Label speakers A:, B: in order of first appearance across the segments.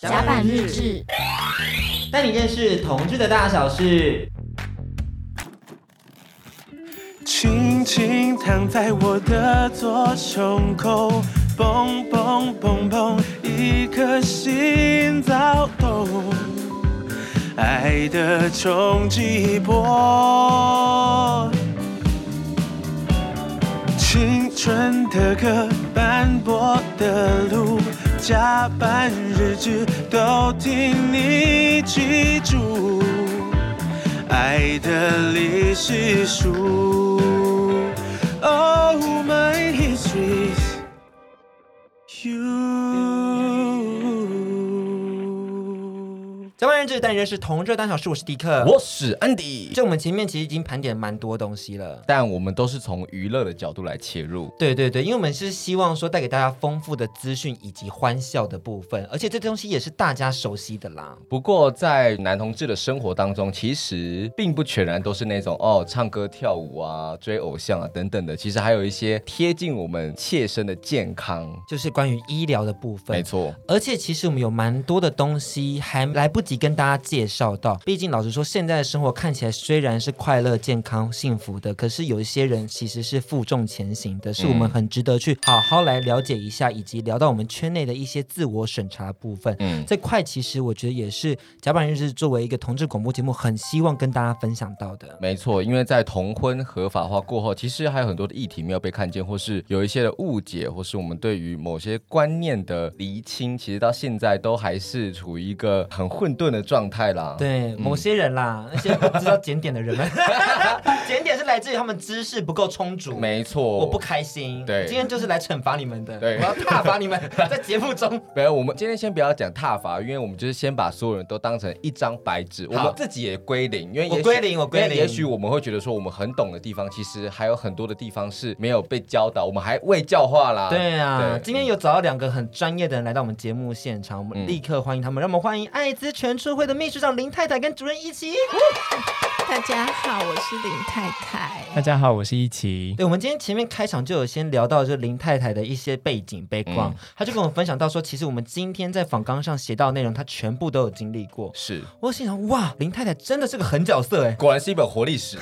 A: 甲板日志，
B: 带你认识同志的大小事。
C: 轻轻躺在我的左胸口，砰砰砰砰，一颗心躁动，爱的冲击波。青春的歌，斑驳的路，加班日志都替你记住，爱的历史书。Oh my history you。
B: 甲板日志，带你认识同志大小事。我是迪克，
D: 我是安迪。
B: 就我们前面其实已经盘点蛮多东西了，
D: 但我们都是从娱乐的角度来切入。
B: 对对对，因为我们是希望说带给大家丰富的资讯以及欢笑的部分，而且这东西也是大家熟悉的啦。
D: 不过在男同志的生活当中，其实并不全然都是那种哦，唱歌跳舞啊、追偶像啊等等的，其实还有一些贴近我们切身的健康，
B: 就是关于医疗的部分。
D: 没错，
B: 而且其实我们有蛮多的东西还来不及跟大家介绍到，毕竟老实说，现在的生活看起来虽然是快乐、健康、幸福的，可是有一些人其实是负重前行的，是我们很值得去好好来了解一下，以及聊到我们圈内的一些自我审查部分。嗯，这块其实我觉得也是甲板日志作为一个同志广播节目，很希望跟大家分享到的。
D: 没错，因为在同婚合法化过后，其实还有很多的议题没有被看见，或是有一些的误解，或是我们对于某些观念的厘清，其实到现在都还是处于一个很混沌的状态啦。
B: 对，某些人啦，嗯、那些不知道检点的人们，检点是来自于他们知识不够充足。
D: 没错，
B: 我不开心。
D: 对，
B: 今天就是来惩罚你们的。
D: 对，
B: 我要踏伐你们，在节目中。
D: 没有，我们今天先不要讲踏伐，因为我们就是先把所有人都当成一张白纸，我们自己也归零。因为
B: 我归零，我归零。
D: 也许我们会觉得说，我们很懂的地方，其实还有很多的地方是没有被教导，我们还未教化啦。
B: 对啊，对今天有找到两个很专业的人来到我们节目现场，我们立刻欢迎他们，让我们欢迎爱滋全促会的秘书长林太太跟主任一起。
E: 大家好，我是林太太。
F: 大家好，我是一奇。
B: 对，我们今天前面开场就有先聊到，就林太太的一些背景背光，他就跟我们分享到说，其实我们今天在访纲上写到的内容，他全部都有经历过。
D: 是，
B: 我心想，哇，林太太真的是个狠角色哎，
D: 果然是一本活历史，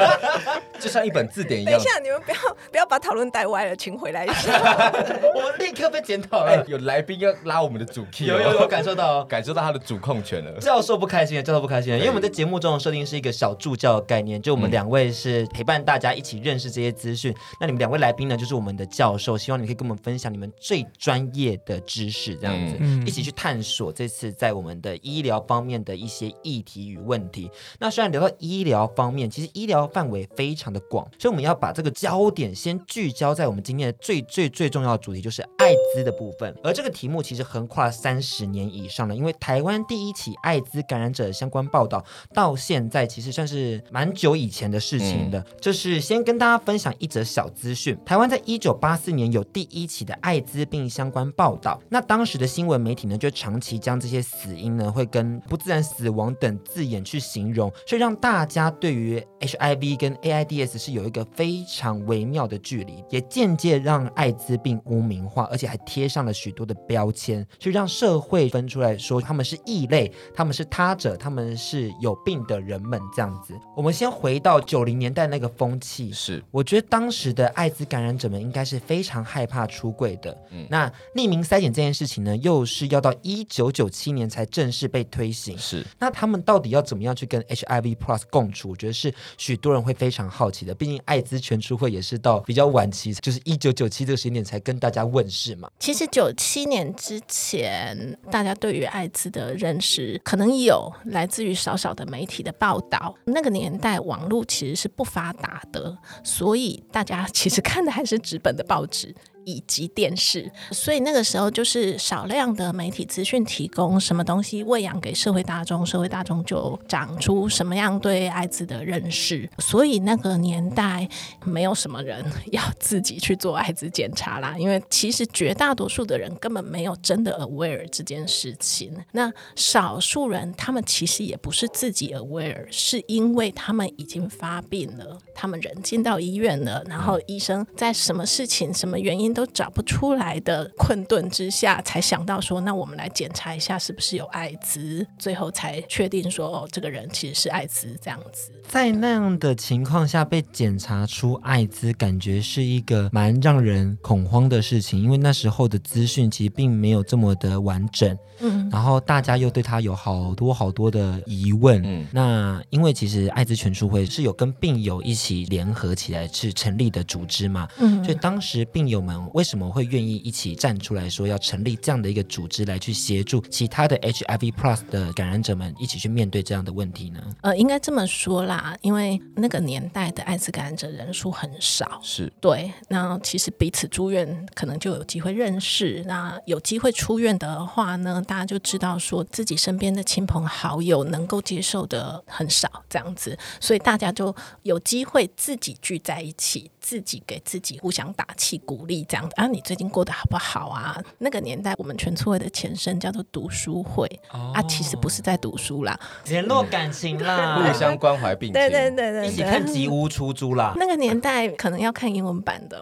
D: 就像一本字典一样。
E: 等一下，你们不要不要把讨论带歪了，请回来一下。
B: 我们立刻被检讨了，
D: 有来宾要拉我们的主 key，
B: 有有有感受到，
D: 感受到他的主控权了。
B: 教授不开心了，教授不开心了，因为我们在节目中的设定是一个小助教的概念，就我们两位是陪伴大家一起认识这些资讯。那你们两位来宾呢，就是我们的教授，希望你们可以跟我们分享你们最专业的知识，这样子、嗯、一起去探索这次在我们的医疗方面的一些议题与问题。那虽然聊到医疗方面，其实医疗范围非常的广，所以我们要把这个焦点先聚焦在我们今天的最最最重要的主题，就是艾滋的部分。而这个题目其实横跨三十年以上了，因为台湾第一起艾滋感染者相关报道到现在，其实算是蛮久以前的事情的。嗯、就是先跟大家分享一则小资讯：台湾在一九八四年有第一起的艾滋病相关报道。那当时的新闻媒体呢，就长期将这些死因呢，会跟不自然死亡等字眼去形容，所以让大家对于 HIV 跟 AIDS 是有一个非常微妙的距离，也间接让艾滋病污名化，而且还贴上了许多的标签，所以让社会分出来说他们是异类，他们是他者，他们是有病的人们这样子。我们先回到九零年代那个风气，
D: 是
B: 我觉得当时的艾滋感染者们应该是非常害怕出柜的。嗯，那匿名筛检这件事情呢，又是要到一九九七年才正式被推行。
D: 是，
B: 那他们到底要怎么样去跟 HIV Plus 共处？我觉得是许多人会非常好奇的。毕竟艾滋全出会也是到比较晚期，就是一九九七这个时间点才跟大家问世嘛。
E: 其实九七年之前，大家对于艾滋的认认识可能有来自于少少的媒体的报道。那个年代网络其实是不发达的，所以大家其实看的还是纸本的报纸。以及电视，所以那个时候就是少量的媒体资讯提供什么东西喂养给社会大众，社会大众就长出什么样对艾滋的认识。所以那个年代没有什么人 要自己去做艾滋检查啦，因为其实绝大多数的人根本没有真的 aware 这件事情。那少数人他们其实也不是自己 aware，是因为他们已经发病了，他们人进到医院了，然后医生在什么事情、什么原因。都找不出来的困顿之下，才想到说，那我们来检查一下是不是有艾滋，最后才确定说，哦，这个人其实是艾滋这样子。
B: 在那样的情况下被检查出艾滋，感觉是一个蛮让人恐慌的事情，因为那时候的资讯其实并没有这么的完整。嗯，然后大家又对他有好多好多的疑问。嗯，那因为其实艾滋全书会是有跟病友一起联合起来去成立的组织嘛。嗯，所以当时病友们为什么会愿意一起站出来说要成立这样的一个组织来去协助其他的 HIV Plus 的感染者们一起去面对这样的问题呢？
E: 呃，应该这么说啦，因为那个年代的艾滋感染者人数很少，
D: 是
E: 对。那其实彼此住院可能就有机会认识，那有机会出院的话呢，大家就知道说自己身边的亲朋好友能够接受的很少，这样子，所以大家就有机会自己聚在一起，自己给自己互相打气鼓励，这样子啊，你最近过得好不好啊？那个年代我们全促会的前身叫做读书会、哦、啊，其实不是在读书啦，
B: 联络感情啦，
D: 互相关怀并
E: 对对对对，
B: 一起看吉屋出租啦。
E: 那个年代可能要看英文版的，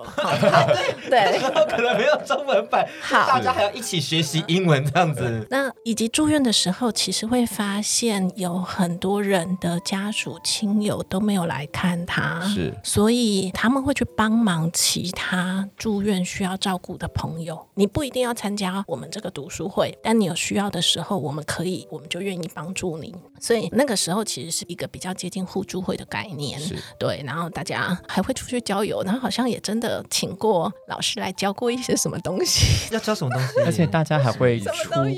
E: 对，
B: 可能没有中文版，好，大家还要一起学习英文这样子。
E: 那以及住院的时候，其实会发现有很多人的家属亲友都没有来看他，
D: 是，
E: 所以他们会去帮忙其他住院需要照顾的朋友。你不一定要参加我们这个读书会，但你有需要的时候，我们可以，我们就愿意帮助你。所以那个时候其实是一个比较接近互助会的概念，对。然后大家还会出去郊游，然后好像也真的请过老师来教过一些什么东西，
B: 要教什么东西？
A: 而且大家还会出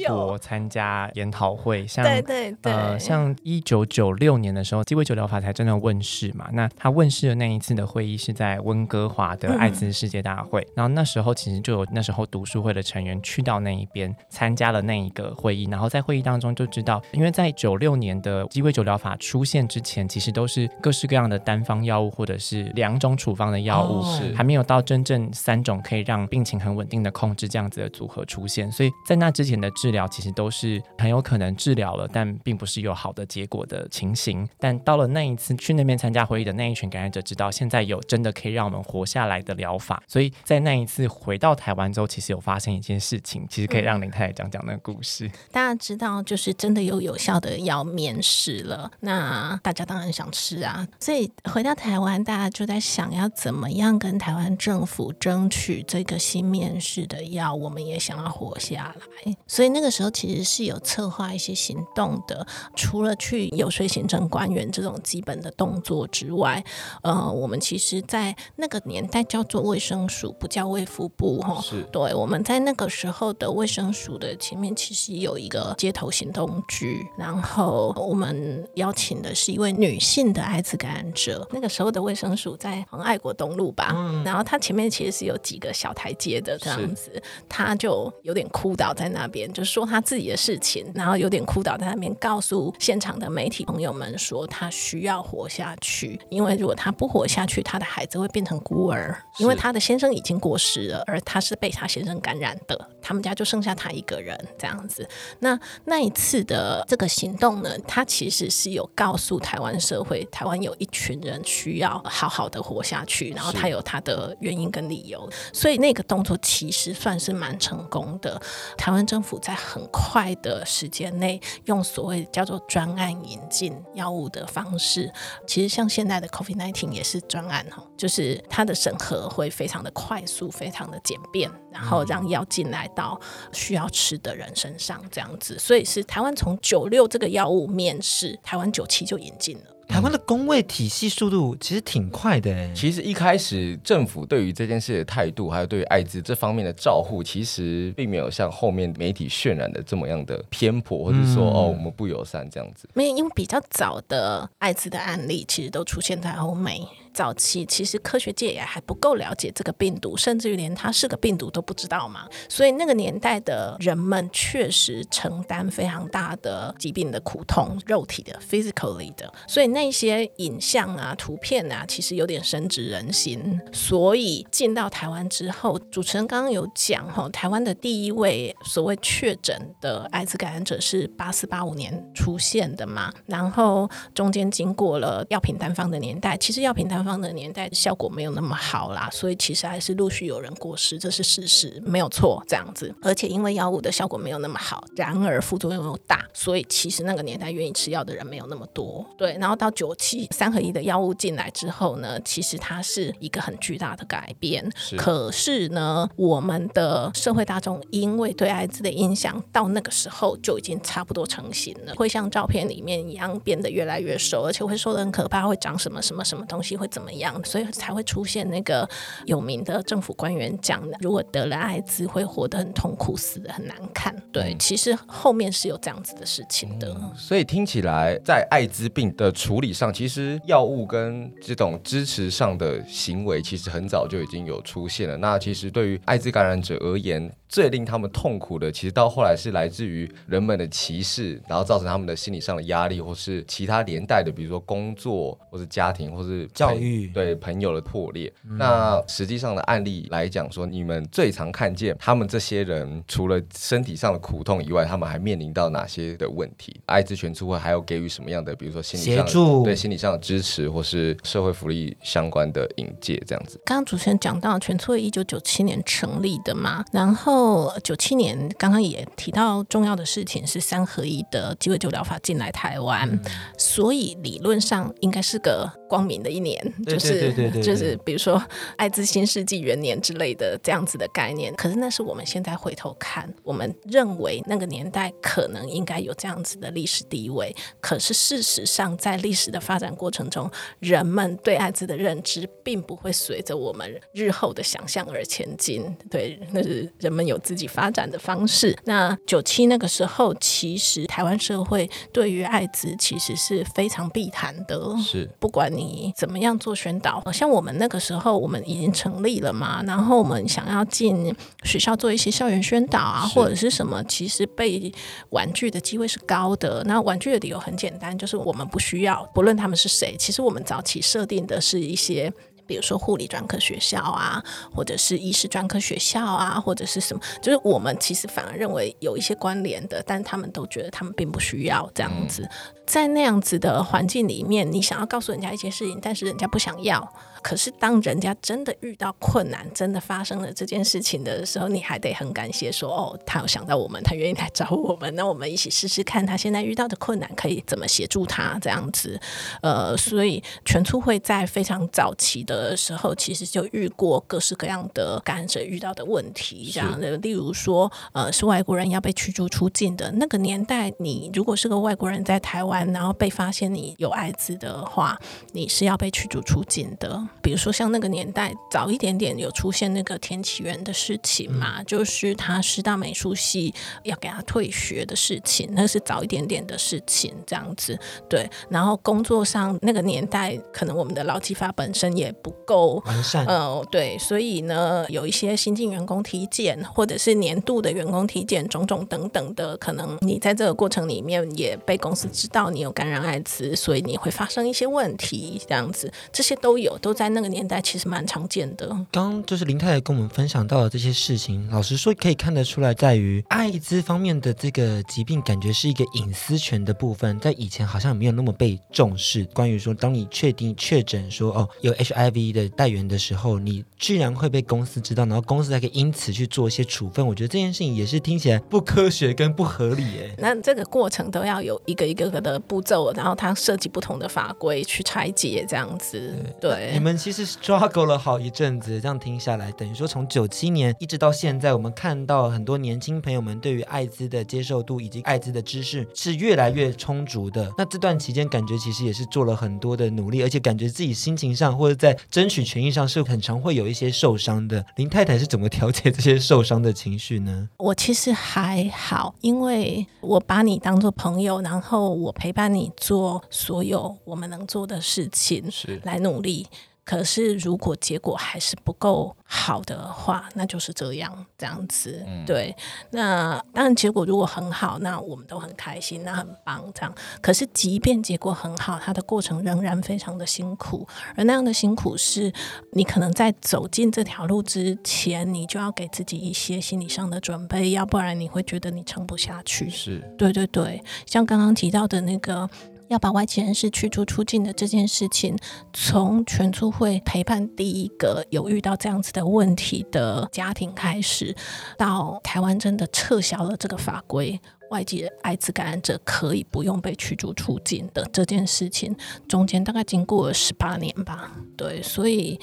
A: 国参加研讨会，像
E: 对对对，
A: 呃，像一九九六年的时候，鸡尾酒疗法才真的问世嘛。那他问世的那一次的会议是在温哥华的艾滋世界大会，嗯、然后那时候其实就有那时候读书会的成员去到那一边参加了那一个会议，然后在会议当中就知道，因为在九六年的鸡尾酒疗法出现之前，其实都是各式各样的单方药物或者是两种处方的药物，
D: 是、哦、
A: 还没有到真正三种可以让病情很稳定的控制这样子的组合出现，所以在那之前的治疗其实都是很有可能治疗了，但并不是有好的结果的情形。但到了那一次去那边参加会议的那一群感染者，知道现在有真的可以让我们活下来的疗法，所以在那一次回到台湾之后，其实有发生一件事情，其实可以让林太太讲讲那个故事。
E: 大家知道，就是真的有有效的药面世了，那大家当然想吃啊。所以回到台湾，大家就在想要怎么样跟台湾政府争取这个新面世的药，我们也想要活下来。所以那个时候其实是有策划一些行动的，除了去游说行政官员这种基本的动作之外，呃，我们其实，在那个年代叫做卫生署，不叫卫福部，哈，
D: 是
E: 对。我们在那个时候的卫生署的前面，其实有一个街头行动局，然后我们邀请的是一位女性的艾滋感染者。那个时候的卫生署在爱国东路吧，嗯、然后他前面其实是有几个小台阶的这样子，他就有点哭倒在那边，就说他自己的事情，然后有点哭倒在那边，告诉现场的媒体朋友们说他需要活下去，因为如果他不活下去，他的孩子会变成孤儿，因为他的先生已经过世了，而他是被他先生感染的，他们家就剩下他一个人这样子。那那一次的这个行动呢，他其实是有告诉台湾社会，台湾有一群人需要好好的活下去，然后他有他的原因跟理由，所以那个动作其实算是蛮成功的。台湾政府在很快的时间内，用所谓叫做专案引进药物的方式，其实像现在的 COVID-19 也是专案哈，就是它的审核会非常的快速，非常的简便，然后让药进来到需要吃的人身上这样子。所以是台湾从九六这个药物面世，台湾九七就引进了。
B: 台湾的工位体系速度其实挺快的。
D: 其实一开始政府对于这件事的态度，还有对于艾滋这方面的照护，其实并没有像后面媒体渲染的这么样的偏颇，或者说、嗯、哦我们不友善这样子。
E: 没有，因为比较早的艾滋的案例，其实都出现在欧美。早期其实科学界也还不够了解这个病毒，甚至于连它是个病毒都不知道嘛。所以那个年代的人们确实承担非常大的疾病的苦痛，肉体的 physically 的。所以那些影像啊、图片啊，其实有点深植人心。所以进到台湾之后，主持人刚刚有讲哈，台湾的第一位所谓确诊的艾滋感染者是八四八五年出现的嘛。然后中间经过了药品单方的年代，其实药品单方的年代效果没有那么好啦，所以其实还是陆续有人过世，这是事实，没有错。这样子，而且因为药物的效果没有那么好，然而副作用又大，所以其实那个年代愿意吃药的人没有那么多。对，然后到九七三合一的药物进来之后呢，其实它是一个很巨大的改变。
D: 是。
E: 可是呢，我们的社会大众因为对艾滋的印象到那个时候就已经差不多成型了，会像照片里面一样变得越来越瘦，而且会瘦得很可怕，会长什么什么什么东西，会怎么样，所以才会出现那个有名的政府官员讲的，如果得了艾滋会活得很痛苦，死得很难看。对，嗯、其实后面是有这样子的事情的。
D: 嗯、所以听起来，在艾滋病的处理上，其实药物跟这种支持上的行为，其实很早就已经有出现了。那其实对于艾滋感染者而言，最令他们痛苦的，其实到后来是来自于人们的歧视，然后造成他们的心理上的压力，或是其他连带的，比如说工作，或是家庭，或是
B: 教育，
D: 对朋友的破裂。嗯、那实际上的案例来讲说，你们最常看见他们这些人，除了身体上的苦痛以外，他们还面临到哪些的问题？艾滋全促会还有给予什么样的，比如说心理上协助，对心理上的支持，或是社会福利相关的引介这样子。
E: 刚刚主持人讲到，全促会一九九七年成立的嘛，然后。后九七年，刚刚也提到重要的事情是三合一的鸡尾酒疗法进来台湾，嗯、所以理论上应该是个光明的一年，就是就是比如说艾滋新世纪元年之类的这样子的概念。可是那是我们现在回头看，我们认为那个年代可能应该有这样子的历史地位。可是事实上，在历史的发展过程中，人们对艾滋的认知并不会随着我们日后的想象而前进。对，那是人们有自己发展的方式。那九七那个时候，其实台湾社会对于艾滋其实是非常避谈的，
D: 是不
E: 管。你怎么样做宣导？像我们那个时候，我们已经成立了嘛，然后我们想要进学校做一些校园宣导啊，或者是什么，其实被婉拒的机会是高的。那婉拒的理由很简单，就是我们不需要，不论他们是谁。其实我们早期设定的是一些。比如说护理专科学校啊，或者是医师专科学校啊，或者是什么，就是我们其实反而认为有一些关联的，但他们都觉得他们并不需要这样子。在那样子的环境里面，你想要告诉人家一些事情，但是人家不想要。可是当人家真的遇到困难，真的发生了这件事情的时候，你还得很感谢说，哦，他有想到我们，他愿意来找我们，那我们一起试试看，他现在遇到的困难可以怎么协助他这样子。呃，所以全促会在非常早期的时候，其实就遇过各式各样的感染者遇到的问题，这样的，例如说，呃，是外国人要被驱逐出境的那个年代，你如果是个外国人在台湾，然后被发现你有艾滋的话，你是要被驱逐出境的。比如说，像那个年代早一点点有出现那个田启源的事情嘛，嗯、就是他师大美术系要给他退学的事情，那是早一点点的事情，这样子对。然后工作上那个年代，可能我们的劳基法本身也不够
B: 完善，
E: 嗯、呃，对，所以呢，有一些新进员工体检或者是年度的员工体检，种种等等的，可能你在这个过程里面也被公司知道你有感染艾滋，所以你会发生一些问题，这样子，这些都有，都在。那个年代其实蛮常见的。
B: 刚刚就是林太太跟我们分享到的这些事情，老实说可以看得出来，在于艾滋方面的这个疾病，感觉是一个隐私权的部分，在以前好像没有那么被重视。关于说，当你确定确诊说哦有 HIV 的代言的时候，你居然会被公司知道，然后公司还可以因此去做一些处分。我觉得这件事情也是听起来不科学跟不合理哎。
E: 那这个过程都要有一个一个个的步骤，然后它涉及不同的法规去拆解这样子。对，对
B: 你们。其实 struggle 了好一阵子，这样听下来，等于说从九七年一直到现在，我们看到很多年轻朋友们对于艾滋的接受度以及艾滋的知识是越来越充足的。那这段期间，感觉其实也是做了很多的努力，而且感觉自己心情上或者在争取权益上是很常会有一些受伤的。林太太是怎么调节这些受伤的情绪呢？
E: 我其实还好，因为我把你当做朋友，然后我陪伴你做所有我们能做的事情，是来努力。可是，如果结果还是不够好的话，那就是这样这样子。嗯、对，那当然结果如果很好，那我们都很开心，那很棒。这样，可是即便结果很好，它的过程仍然非常的辛苦。而那样的辛苦是，你可能在走进这条路之前，你就要给自己一些心理上的准备，要不然你会觉得你撑不下去。
D: 是，
E: 对对对，像刚刚提到的那个。要把外籍人士驱逐出境的这件事情，从全促会陪伴第一个有遇到这样子的问题的家庭开始，到台湾真的撤销了这个法规。外籍艾滋感染者可以不用被驱逐出境的这件事情，中间大概经过了十八年吧。对，所以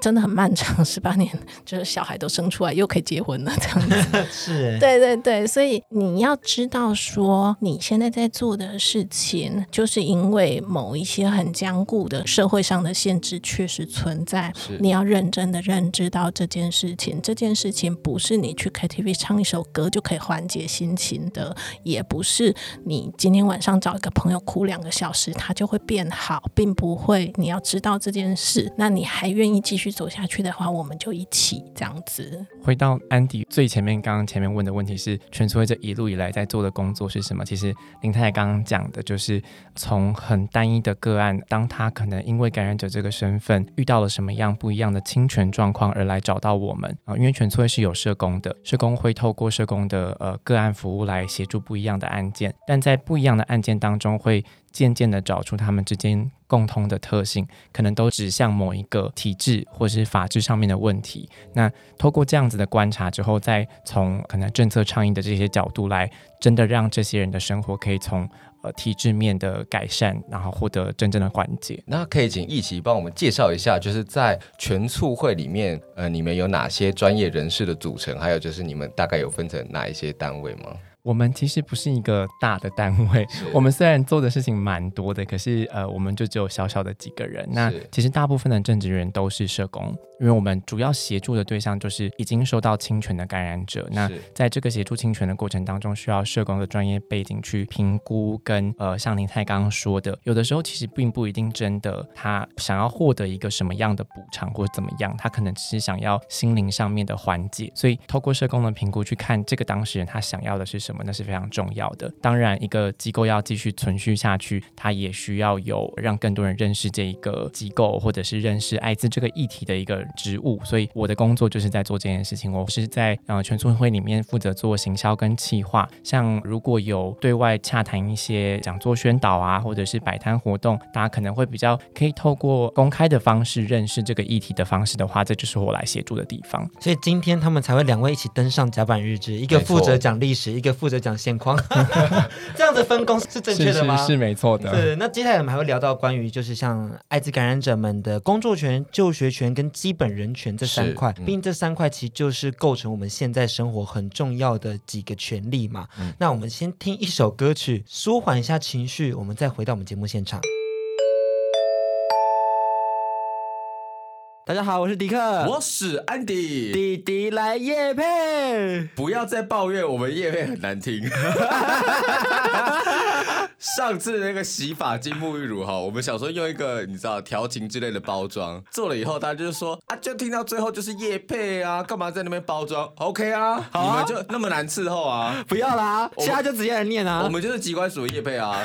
E: 真的很漫长，十八年 就是小孩都生出来，又可以结婚了，这样子。
B: 是，
E: 对对对，所以你要知道说，你现在在做的事情，就是因为某一些很坚固的社会上的限制确实存在。
D: 是
E: 你要认真的认知到这件事情，这件事情不是你去 KTV 唱一首歌就可以缓解心情的。也不是你今天晚上找一个朋友哭两个小时，他就会变好，并不会。你要知道这件事，那你还愿意继续走下去的话，我们就一起这样子。
A: 回到安迪最前面，刚刚前面问的问题是，全促会这一路以来在做的工作是什么？其实林太太刚刚讲的就是从很单一的个案，当他可能因为感染者这个身份遇到了什么样不一样的侵权状况而来找到我们啊，因为全促会是有社工的，社工会透过社工的呃个案服务来协助。不一样的案件，但在不一样的案件当中，会渐渐的找出他们之间共通的特性，可能都指向某一个体制或是法制上面的问题。那透过这样子的观察之后，再从可能政策倡议的这些角度来，真的让这些人的生活可以从呃体制面的改善，然后获得真正的缓解。
D: 那可以请奕琪帮我们介绍一下，就是在全促会里面，呃，你们有哪些专业人士的组成？还有就是你们大概有分成哪一些单位吗？
A: 我们其实不是一个大的单位，我们虽然做的事情蛮多的，可是呃，我们就只有小小的几个人。那其实大部分的正职人都是社工。因为我们主要协助的对象就是已经受到侵权的感染者，那在这个协助侵权的过程当中，需要社工的专业背景去评估跟呃，像林太刚刚说的，有的时候其实并不一定真的他想要获得一个什么样的补偿或怎么样，他可能只是想要心灵上面的缓解，所以透过社工的评估去看这个当事人他想要的是什么，那是非常重要的。当然，一个机构要继续存续下去，他也需要有让更多人认识这一个机构，或者是认识艾滋这个议题的一个。职务，所以我的工作就是在做这件事情。我是在呃全促会里面负责做行销跟企划。像如果有对外洽谈一些讲座宣导啊，或者是摆摊活动，大家可能会比较可以透过公开的方式认识这个议题的方式的话，这就是我来协助的地方。
B: 所以今天他们才会两位一起登上甲板日志，一个负责讲历史，一个负责讲现况。这样子分工是正确的吗？
A: 是没错的。
B: 是。那接下来我们还会聊到关于就是像艾滋感染者们的工作权、就学权跟基本人权这三块，毕竟这三块其实就是构成我们现在生活很重要的几个权利嘛。嗯、那我们先听一首歌曲，舒缓一下情绪，我们再回到我们节目现场。大家好，我是迪克，
D: 我是安迪，
B: 弟弟来夜配，
D: 不要再抱怨我们夜配很难听。上次那个洗发精沐浴乳哈，我们想说用一个你知道调情之类的包装做了以后，大家就是说啊，就听到最后就是夜配啊，干嘛在那边包装？OK 啊，啊你们就那么难伺候啊？
B: 不要啦，其他就直接来念啊，
D: 我们就是机关署的业配啊，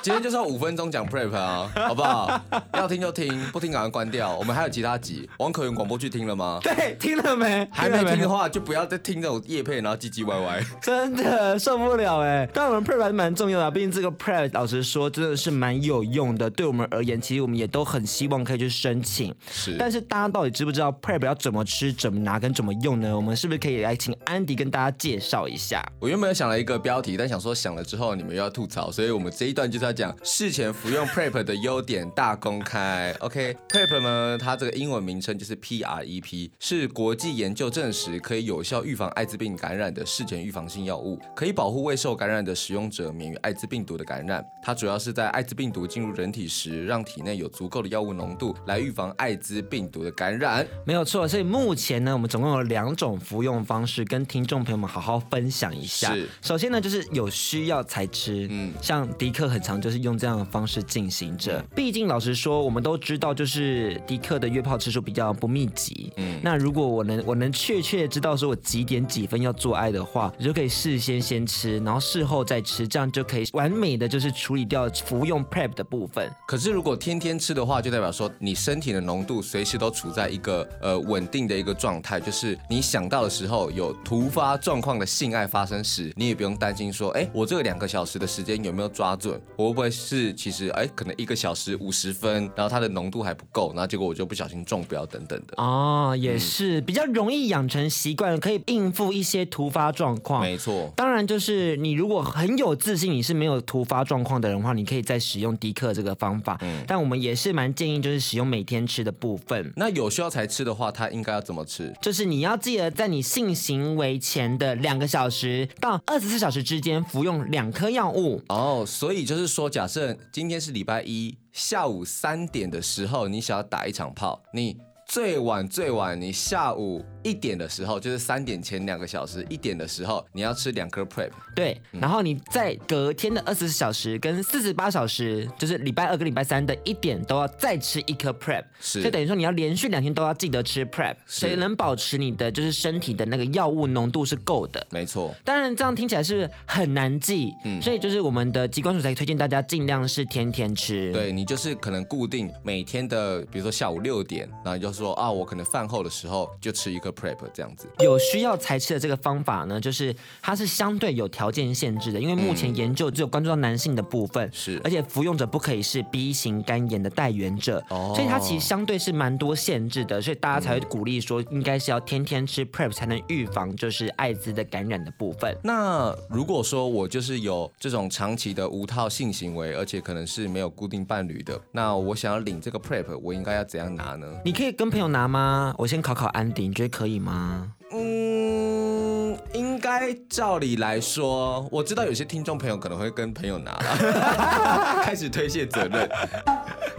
D: 今天就是要五分钟讲 Prep 啊，好不好？要听就听，不听赶快关掉。我们还有其他。王可元广播剧听了吗？
B: 对，听了没？
D: 还没听的话，就不要再听这种夜配，然后唧唧歪歪。
B: 真的受不了哎！但我们 Prep 还是蛮重要的，毕竟这个 Prep 老实说真的是蛮有用的。对我们而言，其实我们也都很希望可以去申请。
D: 是。但
B: 是大家到底知不知道 Prep 要怎么吃、怎么拿跟怎么用呢？我们是不是可以来请安迪跟大家介绍一下？
D: 我原本有想了一个标题，但想说想了之后你们又要吐槽，所以我们这一段就是要讲事前服用 Prep 的优点大公开。OK，Prep 呢，它这个英文名称就是 P。PrEP 是国际研究证实可以有效预防艾滋病感染的事前预防性药物，可以保护未受感染的使用者免于艾滋病毒的感染。它主要是在艾滋病毒进入人体时，让体内有足够的药物浓度来预防艾滋病毒的感染。
B: 没有错，所以目前呢，我们总共有两种服用方式，跟听众朋友们好好分享一下。
D: 是，
B: 首先呢，就是有需要才吃。嗯，像迪克很常就是用这样的方式进行着。毕竟老实说，我们都知道，就是迪克的约炮次数比较不密。集，嗯，那如果我能我能确切知道说我几点几分要做爱的话，你就可以事先先吃，然后事后再吃，这样就可以完美的就是处理掉服用 PrEP 的部分。
D: 可是如果天天吃的话，就代表说你身体的浓度随时都处在一个呃稳定的一个状态，就是你想到的时候有突发状况的性爱发生时，你也不用担心说，哎，我这个两个小时的时间有没有抓准？我会不会是其实哎可能一个小时五十分，然后它的浓度还不够，然后结果我就不小心中标等等的。
B: 哦，也是、嗯、比较容易养成习惯，可以应付一些突发状况。
D: 没错，
B: 当然就是你如果很有自信，你是没有突发状况的人的话，你可以再使用迪克这个方法。嗯，但我们也是蛮建议就是使用每天吃的部分。
D: 那有需要才吃的话，它应该要怎么吃？
B: 就是你要记得在你性行为前的两个小时到二十四小时之间服用两颗药物。
D: 哦，所以就是说，假设今天是礼拜一下午三点的时候，你想要打一场炮，你最晚最晚你下午。一点的时候，就是三点前两个小时，一点的时候你要吃两颗 PrEP。
B: 对，然后你在隔天的二十四小时跟四十八小时，就是礼拜二跟礼拜三的一点都要再吃一颗 PrEP。
D: 是，
B: 就等于说你要连续两天都要记得吃 PrEP，所以能保持你的就是身体的那个药物浓度是够的。
D: 没错。
B: 当然这样听起来是很难记，嗯，所以就是我们的机关署才推荐大家尽量是天天吃。
D: 对，你就是可能固定每天的，比如说下午六点，然后你就说啊，我可能饭后的时候就吃一颗。PrEP 这样子，
B: 有需要才吃的这个方法呢，就是它是相对有条件限制的，因为目前研究只有关注到男性的部分，
D: 是，
B: 而且服用者不可以是 B 型肝炎的带源者，哦，所以它其实相对是蛮多限制的，所以大家才会鼓励说，应该是要天天吃 PrEP 才能预防就是艾滋的感染的部分。
D: 那如果说我就是有这种长期的无套性行为，而且可能是没有固定伴侣的，那我想要领这个 PrEP，我应该要怎样拿呢？
B: 你可以跟朋友拿吗？我先考考安迪，你觉得可以吗？
D: 嗯，应该照理来说，我知道有些听众朋友可能会跟朋友拿了，开始推卸责任，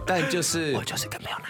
D: 但就是
B: 我就是跟朋友拿。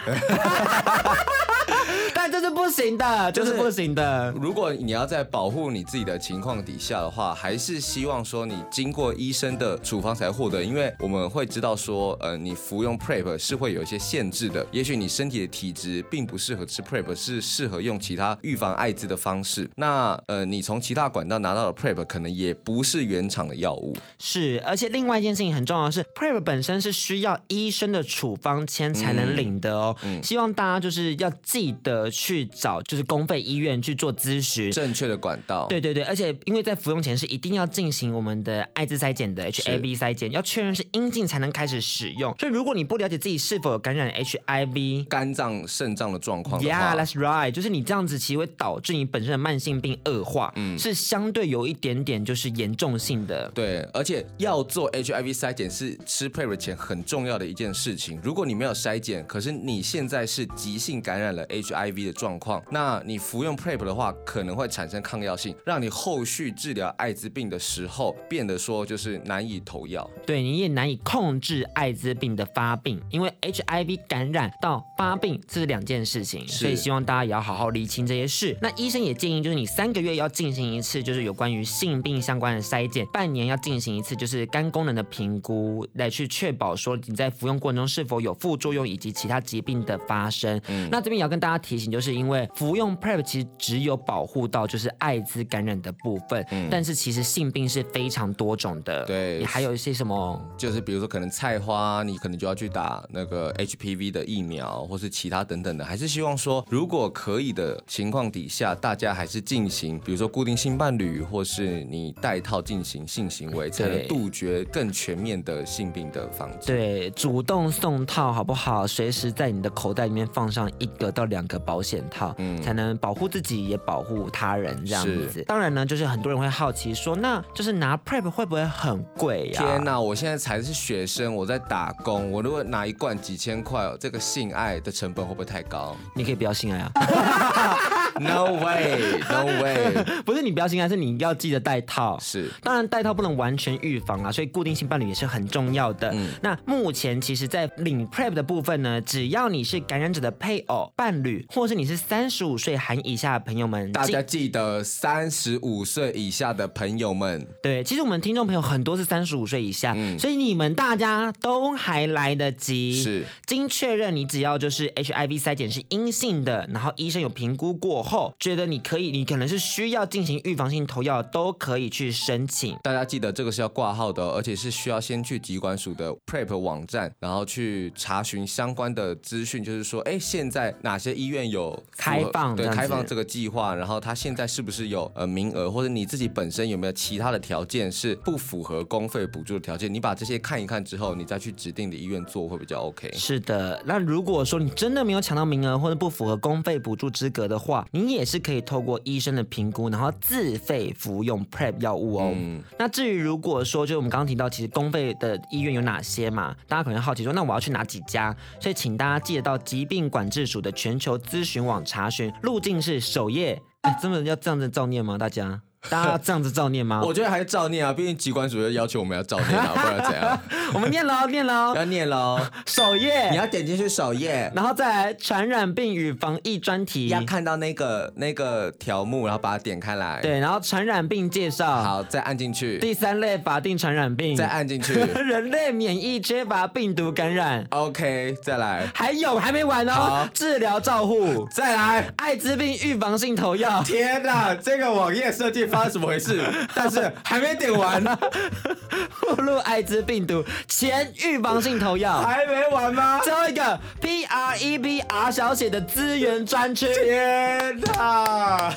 B: 不行的，这、就是不行的。
D: 如果你要在保护你自己的情况底下的话，还是希望说你经过医生的处方才获得，因为我们会知道说，呃，你服用 PrEP 是会有一些限制的。也许你身体的体质并不适合吃 PrEP，是适合用其他预防艾滋的方式。那呃，你从其他管道拿到的 PrEP 可能也不是原厂的药物。
B: 是，而且另外一件事情很重要的是，PrEP 本身是需要医生的处方签才能领的哦。嗯，希望大家就是要记得。去找就是公费医院去做咨询，
D: 正确的管道。
B: 对对对，而且因为在服用前是一定要进行我们的艾滋筛检的 HIV 筛检，要确认是阴性才能开始使用。所以如果你不了解自己是否有感染 HIV、
D: 肝脏、肾脏的状况
B: ，Yeah, that's right，就是你这样子其实会导致你本身的慢性病恶化，嗯，是相对有一点点就是严重性的。
D: 对，而且要做 HIV 筛检是吃 PrEP 前很重要的一件事情。如果你没有筛检，可是你现在是急性感染了 HIV。的状况，那你服用 PrEP 的话，可能会产生抗药性，让你后续治疗艾滋病的时候变得说就是难以投药。
B: 对，你也难以控制艾滋病的发病，因为 HIV 感染到发病这是两件事情，所以希望大家也要好好理清这些事。那医生也建议，就是你三个月要进行一次，就是有关于性病相关的筛检，半年要进行一次，就是肝功能的评估，来去确保说你在服用过程中是否有副作用以及其他疾病的发生。嗯，那这边也要跟大家提醒。就是因为服用 PrEP 其实只有保护到就是艾滋感染的部分，嗯，但是其实性病是非常多种的，
D: 对，
B: 你还有一些什么，
D: 就是比如说可能菜花，你可能就要去打那个 HPV 的疫苗，或是其他等等的，还是希望说如果可以的情况底下，大家还是进行，比如说固定性伴侣，或是你带套进行性行为，才能杜绝更全面的性病的防治。
B: 对，主动送套好不好？随时在你的口袋里面放上一个到两个保险套，嗯，才能保护自己也保护他人这样子。当然呢，就是很多人会好奇说，那就是拿 PrEP 会不会很贵呀？
D: 天哪，我现在才是学生，我在打工，我如果拿一罐几千块，这个性爱的成本会不会太高？
B: 你可以不要性爱啊！
D: No way，No way，
B: 不是你不要性爱，是你要记得戴套。
D: 是，
B: 当然戴套不能完全预防啊，所以固定性伴侣也是很重要的。嗯，那目前其实，在领 PrEP 的部分呢，只要你是感染者的配偶、伴侣或是是你是三十五岁含以下的朋友们，
D: 大家记得三十五岁以下的朋友们，
B: 对，其实我们听众朋友很多是三十五岁以下，嗯，所以你们大家都还来得及。
D: 是，经
B: 确认你只要就是 HIV 筛检是阴性的，然后医生有评估过后，觉得你可以，你可能是需要进行预防性投药，都可以去申请。
D: 大家记得这个是要挂号的，而且是需要先去疾管署的 PrEP 网站，然后去查询相关的资讯，就是说，哎，现在哪些医院有
B: 开放
D: 对开放这个计划，然后他现在是不是有呃名额，或者你自己本身有没有其他的条件是不符合公费补助的条件？你把这些看一看之后，你再去指定的医院做会比较 OK。
B: 是的，那如果说你真的没有抢到名额，或者不符合公费补助资格的话，你也是可以透过医生的评估，然后自费服用 PrEP 药物哦。嗯、那至于如果说，就我们刚刚提到，其实公费的医院有哪些嘛？大家可能好奇说，那我要去哪几家？所以请大家记得到疾病管制署的全球咨询网查询，路径是首页。哎，真的要这样子照念吗？大家？大家要这样子照念吗？
D: 我觉得还是照念啊，毕竟机关主任要求我们要照念啊，不然怎样？
B: 我们念喽，念喽，
D: 要念喽。
B: 首页，
D: 你要点进去首页，
B: 然后再来传染病与防疫专题，
D: 要看到那个那个条目，然后把它点开来。
B: 对，然后传染病介绍，
D: 好，再按进去。
B: 第三类法定传染病，
D: 再按进去。
B: 人类免疫缺乏病毒感染
D: ，OK，再来。
B: 还有还没完哦，治疗照护，
D: 再来。
B: 艾滋病预防性投药。
D: 天哪，这个网页设计发生什么回事？但是还没点完，
B: 暴露艾滋病毒前预防性投药
D: 还没完吗？
B: 最后一个 P R E B R 小写的资源专区，
D: 天哪！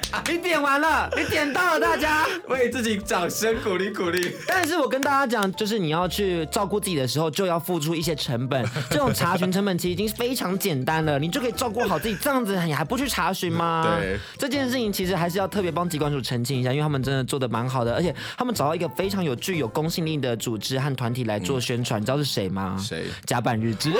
B: 你点完了，你点到了，大家
D: 为自己掌声鼓励鼓励。
B: 但是我跟大家讲，就是你要去照顾自己的时候，就要付出一些成本。这种查询成本其实已经非常简单了，你就可以照顾好自己。这样子你还不去查询吗？
D: 对，
B: 这件事情其实还是要特别帮疾管署澄清一下，因为他们真的做的蛮好的，而且他们找到一个非常有具有公信力的组织和团体来做宣传。嗯、你知道是谁吗？
D: 谁？
B: 甲板日志。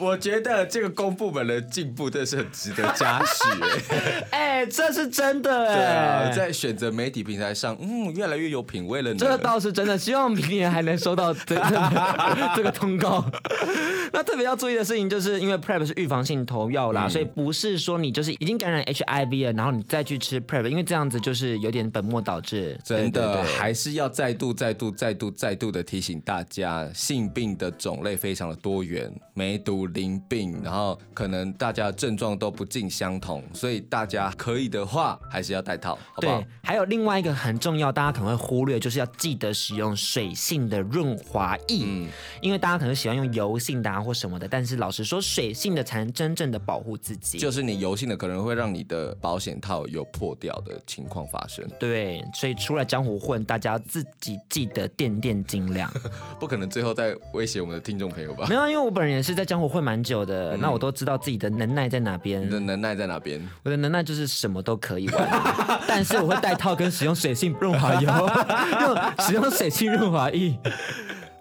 D: 我觉得这个公部门的进步真的是很值得嘉许，
B: 哎，这是真的哎。
D: 对啊，在选择媒体平台上，嗯，越来越有品味了呢。
B: 这倒是真的，希望明年还能收到这个 这个通告。那特别要注意的事情，就是因为 PrEP 是预防性投药啦，嗯、所以不是说你就是已经感染 HIV 了，然后你再去吃 PrEP，因为这样子就是有点本末倒置。
D: 真的，对对对，还是要再度、再度、再度、再度的提醒大家，性病的种类非常的多元，梅毒。淋病，然后可能大家症状都不尽相同，所以大家可以的话还是要戴套，好不好？
B: 对，还有另外一个很重要，大家可能会忽略，就是要记得使用水性的润滑液，嗯，因为大家可能喜欢用油性的啊或什么的，但是老实说，水性的才能真正的保护自己。
D: 就是你油性的可能会让你的保险套有破掉的情况发生。
B: 对，所以出来江湖混，大家自己记得掂掂斤两，
D: 不可能最后再威胁我们的听众朋友吧？
B: 没有，因为我本人也是在江湖混。蛮久的，那我都知道自己的能耐在哪边。
D: 你的能耐在哪边？
B: 我的能耐就是什么都可以玩，但是我会带套跟使用水性润滑油，用使用水性润滑液。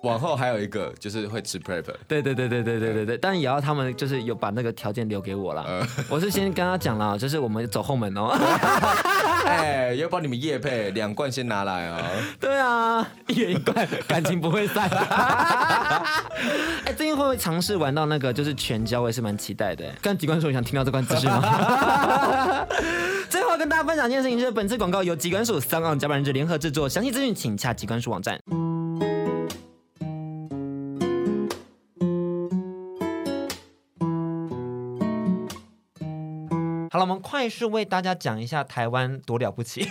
D: 往后还有一个就是会吃 PrEP。
B: 对对对对对对对对，但也要他们就是有把那个条件留给我了。呃、我是先跟他讲了，就是我们走后门哦。
D: 哎，要帮你们夜配两罐先拿来啊、哦。
B: 对啊，一人一罐，感情不会散。哎，最近会不会尝试玩到那个就是全胶？我也是蛮期待的。刚疾管署想听到这罐资讯吗？最后跟大家分享一件事情，就是本次广告由机关署、SoundOn 甲板日志联合制作，详细资讯请洽机关署网站。好了，我们快速为大家讲一下台湾多了不起。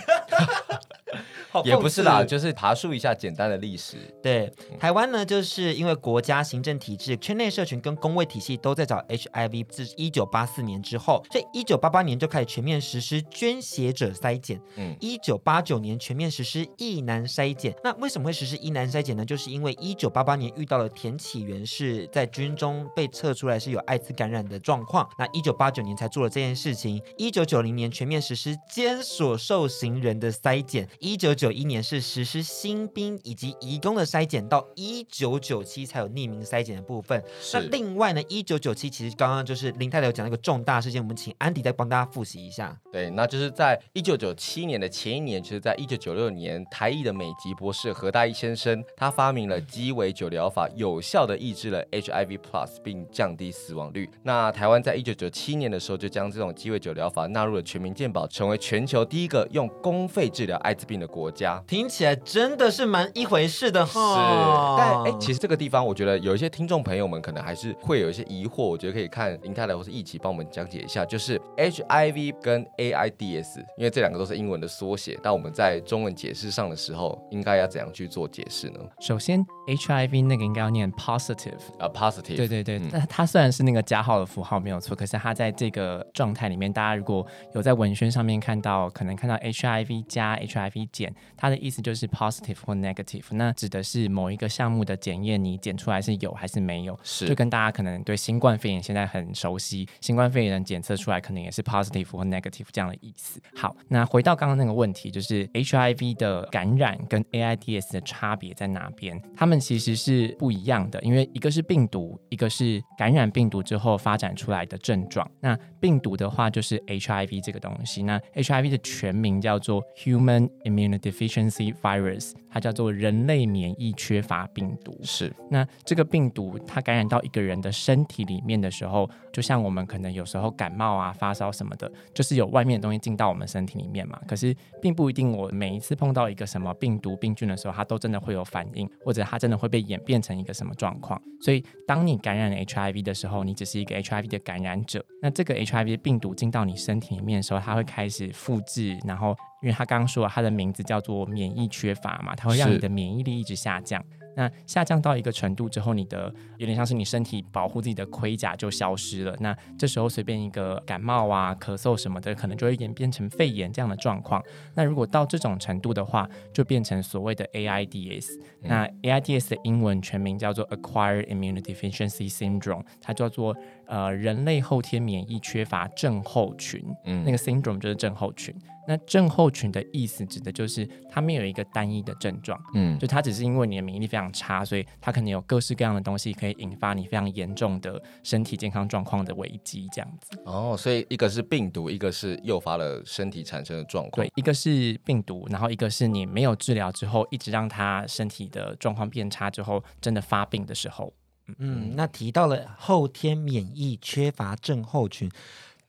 D: 也不是啦，就是爬树一下简单的历史。
B: 对，台湾呢，就是因为国家行政体制、圈内社群跟公卫体系都在找 HIV，自一九八四年之后，所以一九八八年就开始全面实施捐血者筛检。嗯，一九八九年全面实施役男筛检。那为什么会实施役男筛检呢？就是因为一九八八年遇到了田启源是在军中被测出来是有艾滋感染的状况，那一九八九年才做了这件事情。一九九零年全面实施监所受刑人的筛检。一九九一年是实施新兵以及移工的筛检，到一九九七才有匿名筛检的部分。那另外呢，一九九七其实刚刚就是林太太有讲那个重大事件，我们请安迪再帮大家复习一下。
D: 对，那就是在一九九七年的前一年，就是在一九九六年，台裔的美籍博士何大一先生，他发明了鸡尾酒疗法，有效的抑制了 HIV Plus，并降低死亡率。那台湾在一九九七年的时候，就将这种鸡尾酒疗法纳入了全民健保，成为全球第一个用公费治疗艾滋病的国家。
B: 听起来真的是蛮一回事的哈。
D: 是，但哎，其实这个地方，我觉得有一些听众朋友们可能还是会有一些疑惑，我觉得可以看林太太或是一起帮我们讲解一下，就是 HIV 跟 AIDS，因为这两个都是英文的缩写，但我们在中文解释上的时候，应该要怎样去做解释呢？
A: 首先，HIV 那个应该要念 positive
D: 啊、uh,，positive。
A: 对对对，那、嗯、它虽然是那个加号的符号没有错，可是它在这个状态里面，大家如果有在文宣上面看到，可能看到 HIV 加 HIV 减，它的意思就是 positive 或 negative，那指的是某一个项目的检验，你检出来是有还是没有。
D: 是，
A: 就跟大家可能对新冠肺炎现在很熟悉，新冠肺炎检测出来可能也是 positive 或 negative 这样的意思。好，那回到刚刚那个问题，就是 HIV 的感染跟 AIDS 的差别在哪边？他们其实是不一样的，因为一个是病毒，一个是感染病毒之后发展出来的症状。那病毒的话就是 HIV 这个东西，那 HIV 的全名叫做 Human Immunodeficiency Virus，它叫做人类免疫缺乏病毒。
D: 是，
A: 那这个病毒它感染到一个人的身体里面的时候，就像我们可能有时候感冒啊、发烧什么的，就是有外面的东西进到我们身体里面嘛。可是并不一定，我每一次碰到一个什么病毒病菌的时候，它都真的会有反应，或者它真的会被演变成一个什么状况。所以，当你感染了 HIV 的时候，你只是一个 HIV 的感染者。那这个 HIV 病毒进到你身体里面的时候，它会开始复制，然后因为它刚刚说了，它的名字叫做免疫缺乏嘛，它会让你的免疫力一直下降。那下降到一个程度之后，你的有点像是你身体保护自己的盔甲就消失了。那这时候随便一个感冒啊、咳嗽什么的，可能就会演变成肺炎这样的状况。那如果到这种程度的话，就变成所谓的 AIDS。那 AIDS 的英文全名叫做 Acquired Immune Deficiency Syndrome，它叫做呃人类后天免疫缺乏症候群。嗯，那个 syndrome 就是症候群。那症候群的意思指的就是它没有一个单一的症状，嗯，就它只是因为你的免疫力非常差，所以它可能有各式各样的东西可以引发你非常严重的身体健康状况的危机，这样子。
D: 哦，所以一个是病毒，一个是诱发了身体产生的状况。
A: 对，一个是病毒，然后一个是你没有治疗之后，一直让它身体的状况变差之后，真的发病的时候。
B: 嗯，嗯，那提到了后天免疫缺乏症候群。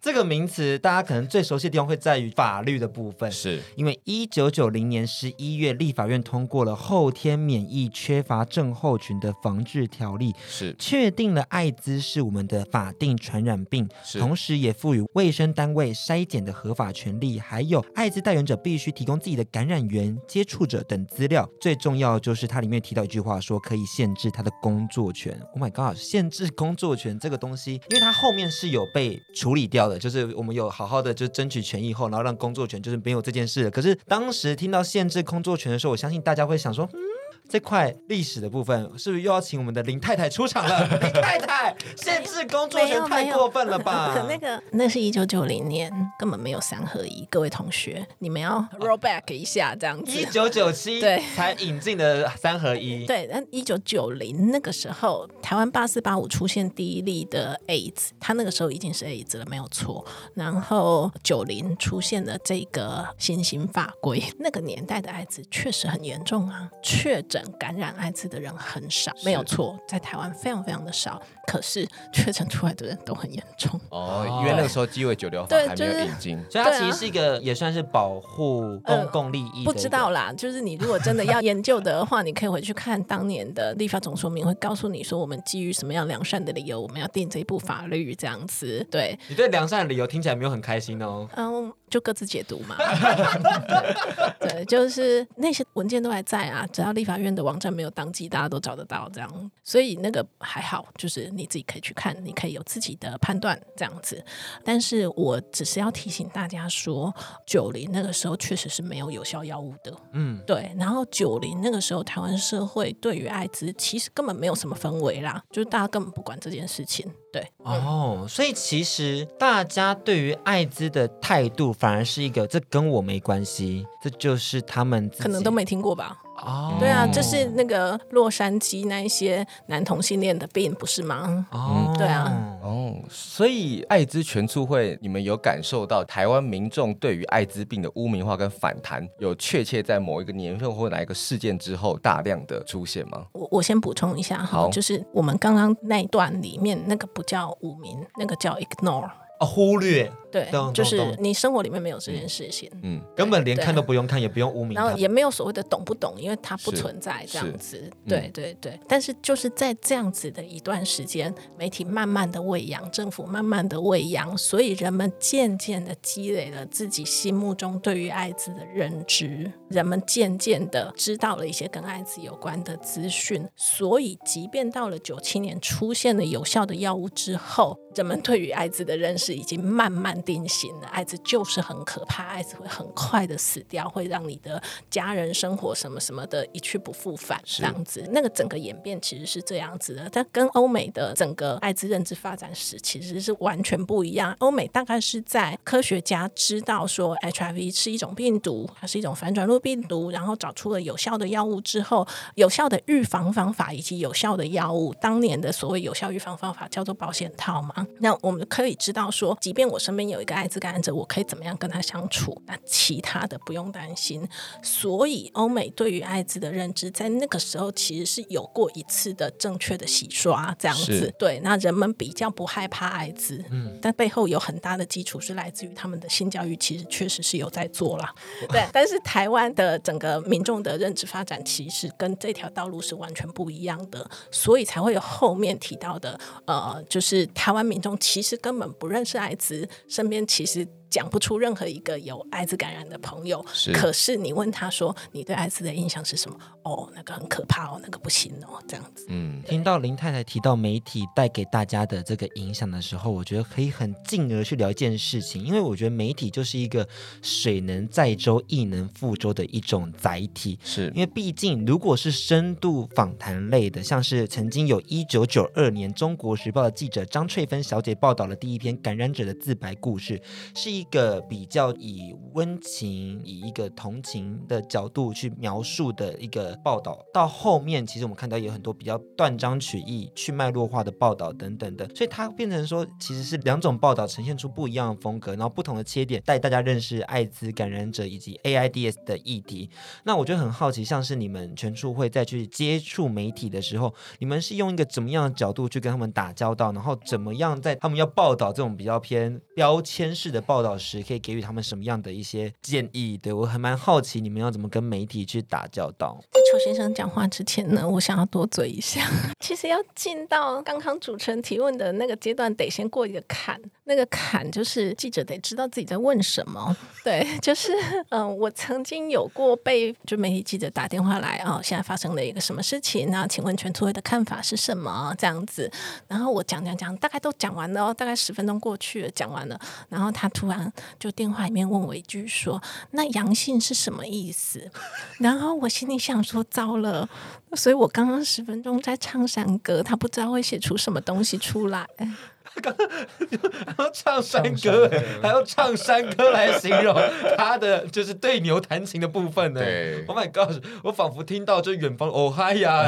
B: 这个名词大家可能最熟悉的地方会在于法律的部分，
D: 是。
B: 因为一九九零年十一月立法院通过了后天免疫缺乏症候群的防治条例，
D: 是。
B: 确定了艾滋是我们的法定传染病，
D: 是。
B: 同时也赋予卫生单位筛检的合法权利，还有艾滋带源者必须提供自己的感染源、接触者等资料，最重要就是它里面提到一句话说可以限制他的工作权。Oh my god，限制工作权这个东西，因为它后面是有被处理掉就是我们有好好的就争取权益后，然后让工作权就是没有这件事了。可是当时听到限制工作权的时候，我相信大家会想说，这块历史的部分是不是又要请我们的林太太出场了？林太太，限制工作权太过分了吧？
E: 那个，那是一九九零年，根本没有三合一。各位同学，你们要 roll back 一下，这样子。
B: 一九九七对才引进的三合一。
E: 对，那一九九零那个时候，台湾八四八五出现第一例的 AIDS，他那个时候已经是 AIDS 了，没有错。然后九零出现了这个新型法规，那个年代的艾滋确实很严重啊，确诊。感染艾滋的人很少，没有错，在台湾非常非常的少。可是 确诊出来的人都很严重
D: 哦，因为那个时候鸡尾酒疗法还没有引进，
B: 所以它其实是一个也算是保护公共利益。
E: 不知道啦，就是你如果真的要研究的话，你可以回去看当年的立法总说明会告诉你说，我们基于什么样良善的理由，我们要定这一部法律这样子。对，
B: 你对良善的理由听起来没有很开心哦。
E: 嗯，就各自解读嘛。对，就是那些文件都还在啊，只要立法院的网站没有当机，大家都找得到这样。所以那个还好，就是。你自己可以去看，你可以有自己的判断这样子。但是我只是要提醒大家说，九零那个时候确实是没有有效药物的，嗯，对。然后九零那个时候，台湾社会对于艾滋其实根本没有什么氛围啦，就是大家根本不管这件事情。对，
B: 哦，所以其实大家对于艾滋的态度反而是一个，这跟我没关系，这就是他们
E: 可能都没听过吧。
B: 哦，
E: 对啊，这是那个洛杉矶那一些男同性恋的病，不是吗？
B: 哦，
E: 对啊，
D: 哦，所以艾滋全促会，你们有感受到台湾民众对于艾滋病的污名化跟反弹，有确切在某一个年份或哪一个事件之后大量的出现吗？
E: 我我先补充一下哈，就是我们刚刚那一段里面那个不叫污名，那个叫 ignore。
B: 哦，忽略，
E: 对，就是你生活里面没有这件事情，
D: 嗯，
B: 根本连看都不用看，也不用污名，
E: 然后也没有所谓的懂不懂，因为它不存在这样子，对对对。但是就是在这样子的一段时间，媒体慢慢的喂养，政府慢慢的喂养，所以人们渐渐的积累了自己心目中对于艾滋的认知，人们渐渐的知道了一些跟艾滋有关的资讯，所以即便到了九七年出现了有效的药物之后，人们对于艾滋的认识。已经慢慢定型的，艾滋就是很可怕，艾滋会很快的死掉，会让你的家人生活什么什么的一去不复返，这样子。那个整个演变其实是这样子的，但跟欧美的整个艾滋认知发展史其实是完全不一样。欧美大概是在科学家知道说 HIV 是一种病毒，它是一种反转录病毒，然后找出了有效的药物之后，有效的预防方法以及有效的药物，当年的所谓有效预防方法叫做保险套嘛。那我们可以知道说。说，即便我身边有一个艾滋感染者，我可以怎么样跟他相处？那其他的不用担心。所以，欧美对于艾滋的认知，在那个时候其实是有过一次的正确的洗刷，这样子。对，那人们比较不害怕艾滋，嗯，但背后有很大的基础是来自于他们的性教育，其实确实是有在做了。对，但是台湾的整个民众的认知发展，其实跟这条道路是完全不一样的，所以才会有后面提到的，呃，就是台湾民众其实根本不认识。艾滋，身边其实。讲不出任何一个有艾滋感染的朋友，是，可是你问他说，你对艾滋的印象是什么？哦，那个很可怕哦，那个不行哦，这样子。
B: 嗯，听到林太太提到媒体带给大家的这个影响的时候，我觉得可以很进而去聊一件事情，因为我觉得媒体就是一个水能载舟，亦能覆舟的一种载体。
D: 是
B: 因为毕竟，如果是深度访谈类的，像是曾经有一九九二年《中国时报》的记者张翠芬小姐报道了第一篇感染者的自白故事，是一。一个比较以温情、以一个同情的角度去描述的一个报道，到后面其实我们看到有很多比较断章取义、去脉络化的报道等等的，所以它变成说其实是两种报道呈现出不一样的风格，然后不同的切点带大家认识艾滋感染者以及 AIDS 的议题。那我就很好奇，像是你们全处会再去接触媒体的时候，你们是用一个怎么样的角度去跟他们打交道，然后怎么样在他们要报道这种比较偏标签式的报道老师，可以给予他们什么样的一些建议？对，我还蛮好奇，你们要怎么跟媒体去打交道？
E: 在邱先生讲话之前呢，我想要多嘴一下。其实要进到刚刚主持人提问的那个阶段，得先过一个坎。那个坎就是记者得知道自己在问什么。对，就是嗯、我曾经有过被就媒体记者打电话来啊、哦，现在发生了一个什么事情？那请问全促会的看法是什么？这样子，然后我讲讲讲，大概都讲完了哦，大概十分钟过去了，讲完了，然后他突然。就电话里面问我一句说：“那阳性是什么意思？” 然后我心里想说：“糟了！”所以我刚刚十分钟在唱山歌，他不知道会写出什么东西出来。
B: 刚刚还要唱山歌，还要唱山歌来形容他的就是对牛弹琴的部分呢。对，Oh my God！我仿佛听到这远方哦嗨呀！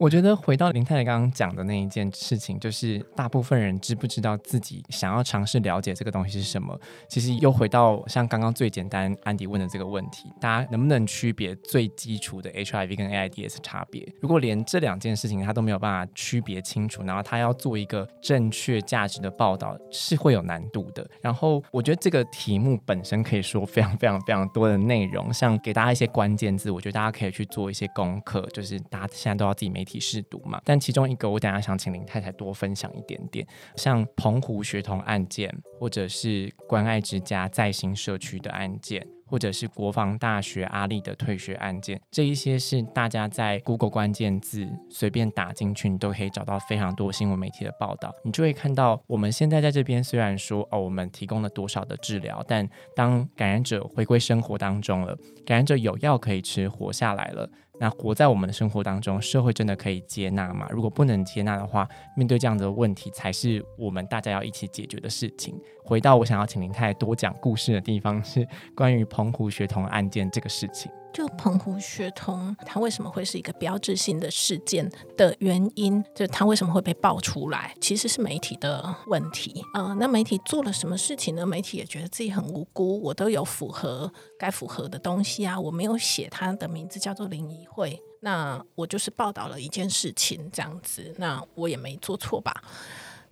A: 我觉得回到林太太刚刚讲的那一件事情，就是大部分人知不知道自己想要尝试了解这个东西是什么？其实又回到像刚刚最简单安迪问的这个问题，大家能不能区别最基础的 HIV 跟 AIDS 差别？如果连这两件事情他都没有办法区别清楚，然后他要做一个正确价值的报道，是会有难度的。然后我觉得这个题目本身可以说非常非常非常多的内容，像给大家一些关键字，我觉得大家可以去做一些功课，就是大家现在都要自己媒体。体试读嘛，但其中一个我等下想请林太太多分享一点点，像澎湖学童案件，或者是关爱之家在新社区的案件。或者是国防大学阿力的退学案件，这一些是大家在 Google 关键字随便打进去，你都可以找到非常多新闻媒体的报道，你就会看到我们现在在这边虽然说哦，我们提供了多少的治疗，但当感染者回归生活当中了，感染者有药可以吃，活下来了。那活在我们的生活当中，社会真的可以接纳吗？如果不能接纳的话，面对这样的问题，才是我们大家要一起解决的事情。回到我想要请林太多讲故事的地方，是关于澎湖学童案件这个事情。
E: 就澎湖学童，他为什么会是一个标志性的事件的原因，就他为什么会被爆出来，其实是媒体的问题。呃，那媒体做了什么事情呢？媒体也觉得自己很无辜，我都有符合该符合的东西啊，我没有写他的名字叫做林怡慧，那我就是报道了一件事情这样子，那我也没做错吧。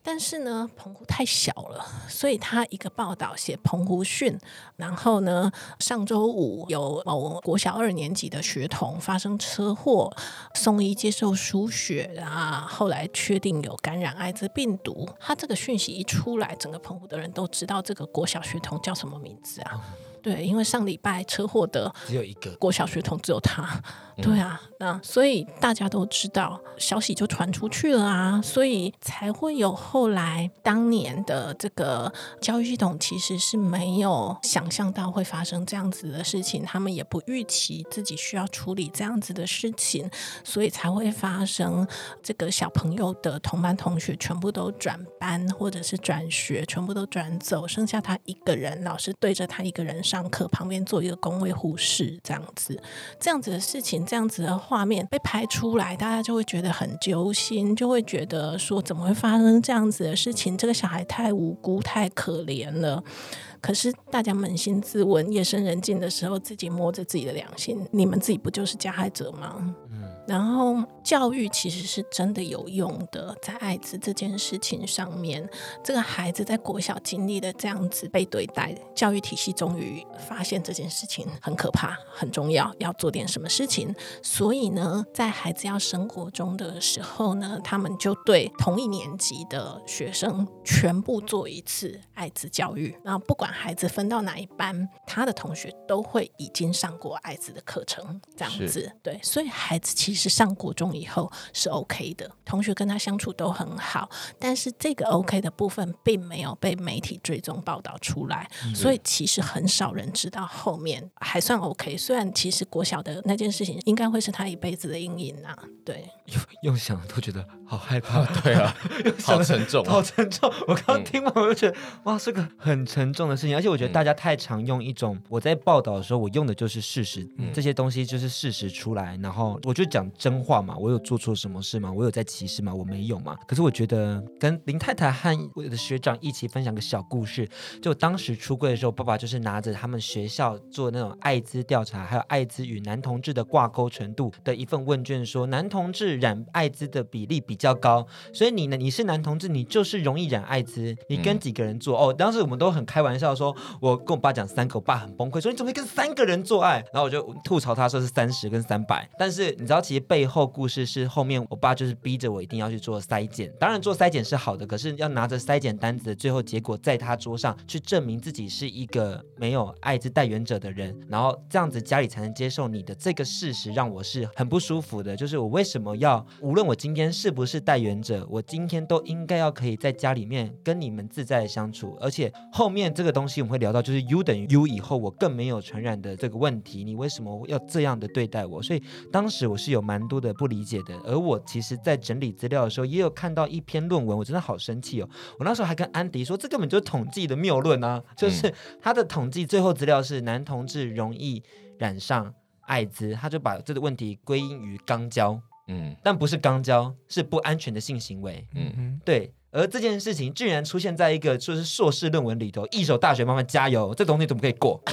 E: 但是呢，澎湖太小了，所以他一个报道写澎湖讯，然后呢，上周五有某国小二年级的学童发生车祸，送医接受输血啊，后来确定有感染艾滋病毒。他这个讯息一出来，整个澎湖的人都知道这个国小学童叫什么名字啊？对，因为上礼拜车祸的只有一个国小学童，只有他。对啊，那所以大家都知道，消息就传出去了啊，所以才会有后来当年的这个教育系统其实是没有想象到会发生这样子的事情，他们也不预期自己需要处理这样子的事情，所以才会发生这个小朋友的同班同学全部都转班或者是转学，全部都转走，剩下他一个人，老师对着他一个人上课，旁边做一个工位护士这样子，这样子的事情。这样子的画面被拍出来，大家就会觉得很揪心，就会觉得说怎么会发生这样子的事情？这个小孩太无辜、太可怜了。可是大家扪心自问，夜深人静的时候，自己摸着自己的良心，你们自己不就是加害者吗？嗯然后教育其实是真的有用的，在艾滋这件事情上面，这个孩子在国小经历的这样子被对待，教育体系终于发现这件事情很可怕、很重要，要做点什么事情。所以呢，在孩子要生活中的时候呢，他们就对同一年级的学生全部做一次艾滋教育。然后不管孩子分到哪一班，他的同学都会已经上过艾滋的课程，这样子。对，所以孩子其实。上国中以后是 OK 的，同学跟他相处都很好，但是这个 OK 的部分并没有被媒体追踪报道出来，嗯、所以其实很少人知道后面还算 OK。虽然其实国小的那件事情应该会是他一辈子的阴影啊，对，
B: 用用想都觉得好害怕，
D: 对 啊，好沉重，
B: 好沉重。我刚刚听完我就觉得、嗯、哇，是个很沉重的事情，而且我觉得大家太常用一种我在报道的时候，我用的就是事实，嗯、这些东西就是事实出来，然后我就讲。真话嘛？我有做错什么事吗？我有在歧视吗？我没有嘛。可是我觉得跟林太太和我的学长一起分享个小故事，就当时出柜的时候，爸爸就是拿着他们学校做那种艾滋调查，还有艾滋与男同志的挂钩程度的一份问卷，说男同志染艾滋的比例比较高，所以你呢，你是男同志，你就是容易染艾滋。你跟几个人做？哦，当时我们都很开玩笑说，我跟我爸讲三个，我爸很崩溃，说你怎么会跟三个人做爱？然后我就吐槽他说是三十跟三百，但是你知道其实背后故事是后面，我爸就是逼着我一定要去做筛检。当然做筛检是好的，可是要拿着筛检单子的，最后结果在他桌上去证明自己是一个没有艾滋带原者的人，然后这样子家里才能接受你的这个事实，让我是很不舒服的。就是我为什么要，无论我今天是不是带原者，我今天都应该要可以在家里面跟你们自在的相处。而且后面这个东西我们会聊到，就是 U 等于 U 以后，我更没有传染的这个问题，你为什么要这样的对待我？所以当时我是有蛮多的。不理解的，而我其实，在整理资料的时候，也有看到一篇论文，我真的好生气哦！我那时候还跟安迪说，这根本就是统计的谬论啊！就是他的统计最后资料是男同志容易染上艾滋，他就把这个问题归因于肛交，嗯，但不是肛交，是不安全的性行为，嗯嗯，对。而这件事情居然出现在一个就是硕士论文里头，一手大学，慢慢加油，这东西怎么可以过？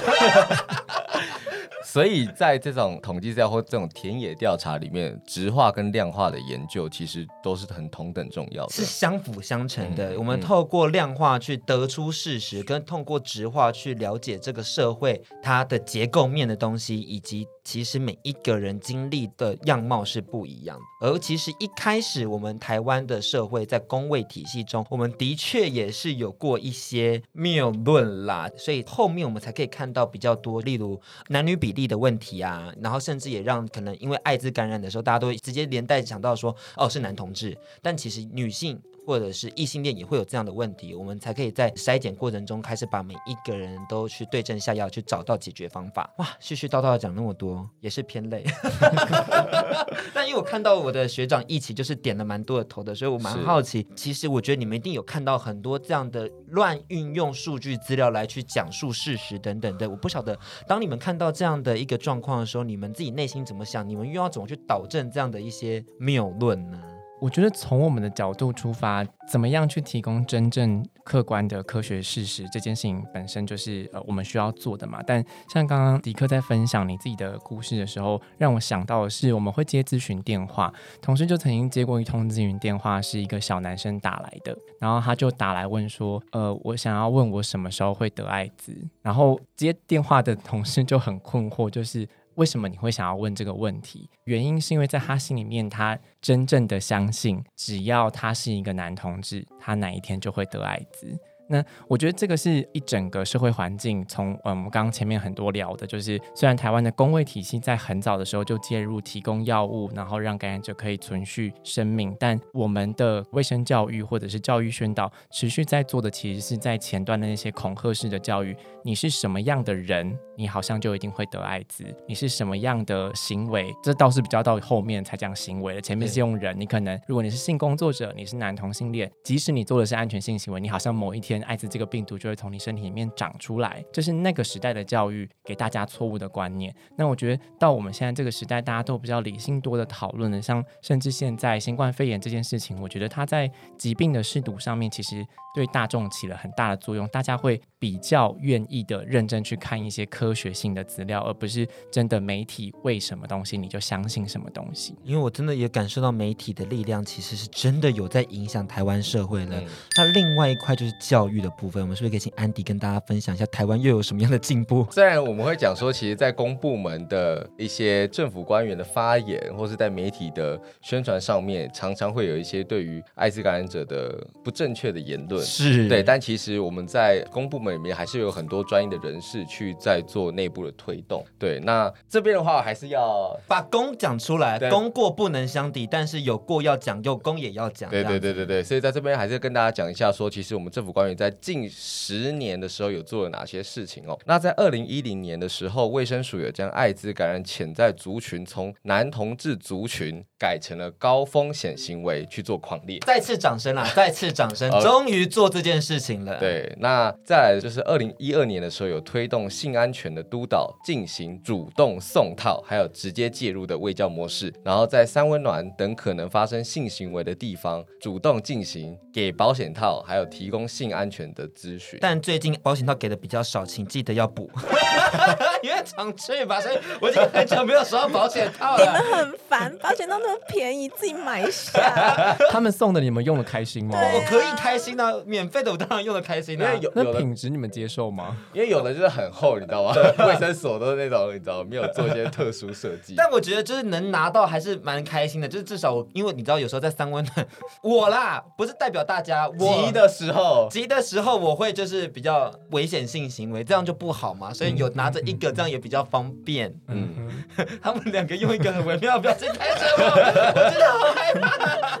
D: 所以在这种统计资料或这种田野调查里面，质化跟量化的研究其实都是很同等重要的，
B: 是相辅相成的。嗯、我们透过量化去得出事实，嗯、跟通过质化去了解这个社会它的结构面的东西，以及其实每一个人经历的样貌是不一样的。而其实一开始我们台湾的社会在公卫体系中，我们的确也是有过一些谬论啦，所以后面我们才可以看到比较多，例如男女比例的问题啊，然后甚至也让可能因为艾滋感染的时候，大家都直接连带想到说，哦，是男同志，但其实女性。或者是异性恋也会有这样的问题，我们才可以在筛检过程中开始把每一个人都去对症下药，去找到解决方法。哇，絮絮叨叨的讲那么多，也是偏累。但因为我看到我的学长一起就是点了蛮多的头的，所以我蛮好奇。其实我觉得你们一定有看到很多这样的乱运用数据资料来去讲述事实等等的。我不晓得当你们看到这样的一个状况的时候，你们自己内心怎么想？你们又要怎么去导正这样的一些谬论呢？
A: 我觉得从我们的角度出发，怎么样去提供真正客观的科学事实，这件事情本身就是呃我们需要做的嘛。但像刚刚迪克在分享你自己的故事的时候，让我想到的是，我们会接咨询电话，同事就曾经接过一通咨询电话，是一个小男生打来的，然后他就打来问说，呃，我想要问我什么时候会得艾滋，然后接电话的同事就很困惑，就是。为什么你会想要问这个问题？原因是因为在他心里面，他真正的相信，只要他是一个男同志，他哪一天就会得艾滋。那我觉得这个是一整个社会环境，从嗯我们刚刚前面很多聊的，就是虽然台湾的公卫体系在很早的时候就介入提供药物，然后让感染者可以存续生命，但我们的卫生教育或者是教育宣导持续在做的，其实是在前端的那些恐吓式的教育。你是什么样的人，你好像就一定会得艾滋。你是什么样的行为，这倒是比较到后面才讲行为的，前面是用人。你可能如果你是性工作者，你是男同性恋，即使你做的是安全性行为，你好像某一天。艾滋这个病毒就会从你身体里面长出来，这是那个时代的教育给大家错误的观念。那我觉得到我们现在这个时代，大家都比较理性多的讨论了，像甚至现在新冠肺炎这件事情，我觉得它在疾病的识读上面，其实对大众起了很大的作用。大家会比较愿意的认真去看一些科学性的资料，而不是真的媒体为什么东西你就相信什么东西。
B: 因为我真的也感受到媒体的力量，其实是真的有在影响台湾社会的。那另外一块就是教育的部分，我们是不是可以请安迪跟大家分享一下台湾又有什么样的进步？
D: 虽然我们会讲说，其实，在公部门的一些政府官员的发言，或是在媒体的宣传上面，常常会有一些对于艾滋感染者的不正确的言论，
B: 是
D: 对。但其实我们在公部门里面还是有很多专业的人士去在做内部的推动。对，那这边的话还是要
B: 把功讲出来，功过不能相抵，但是有过要讲，有功也要讲。
D: 对对对对对，所以在这边还是跟大家讲一下说，说其实我们政府官员在近十年的时候有做了哪些事情哦？那在二零一零年的时候，卫生署有将艾滋感染潜在族群从男同志族群改成了高风险行为去做狂列。
B: 再次掌声啦！再次掌声！终于做这件事情了。
D: 对，那再来就是二零一二年的时候有推动性安全的督导，进行主动送套，还有直接介入的卫教模式，然后在三温暖等可能发生性行为的地方，主动进行给保险套，还有提供性安全的咨询。
B: 但最近保险套给的比较少，请记得要补。因为常去吧，所以我已经很久没有收到保险套了。
E: 你们很烦，保险套那么便宜，自己买一下。
A: 他们送的你们用的开心吗？
B: 我可以开心啊，免费的我当然用的开心啊。
D: 因为有
A: 那品质你们接受吗？
D: 因为有的就是很厚，你知道吗？卫生所都是那种，你知道没有做一些特殊设计。
B: 但我觉得就是能拿到还是蛮开心的，就是至少我因为你知道有时候在三温暖，我啦不是代表大家，
D: 急的时候
B: 急的时候我会就是比较危险性行为，这样就不好嘛，所以有拿着一个这样也比较方便。嗯，他们两个用一个很微妙的表情看着我，我真的好害怕。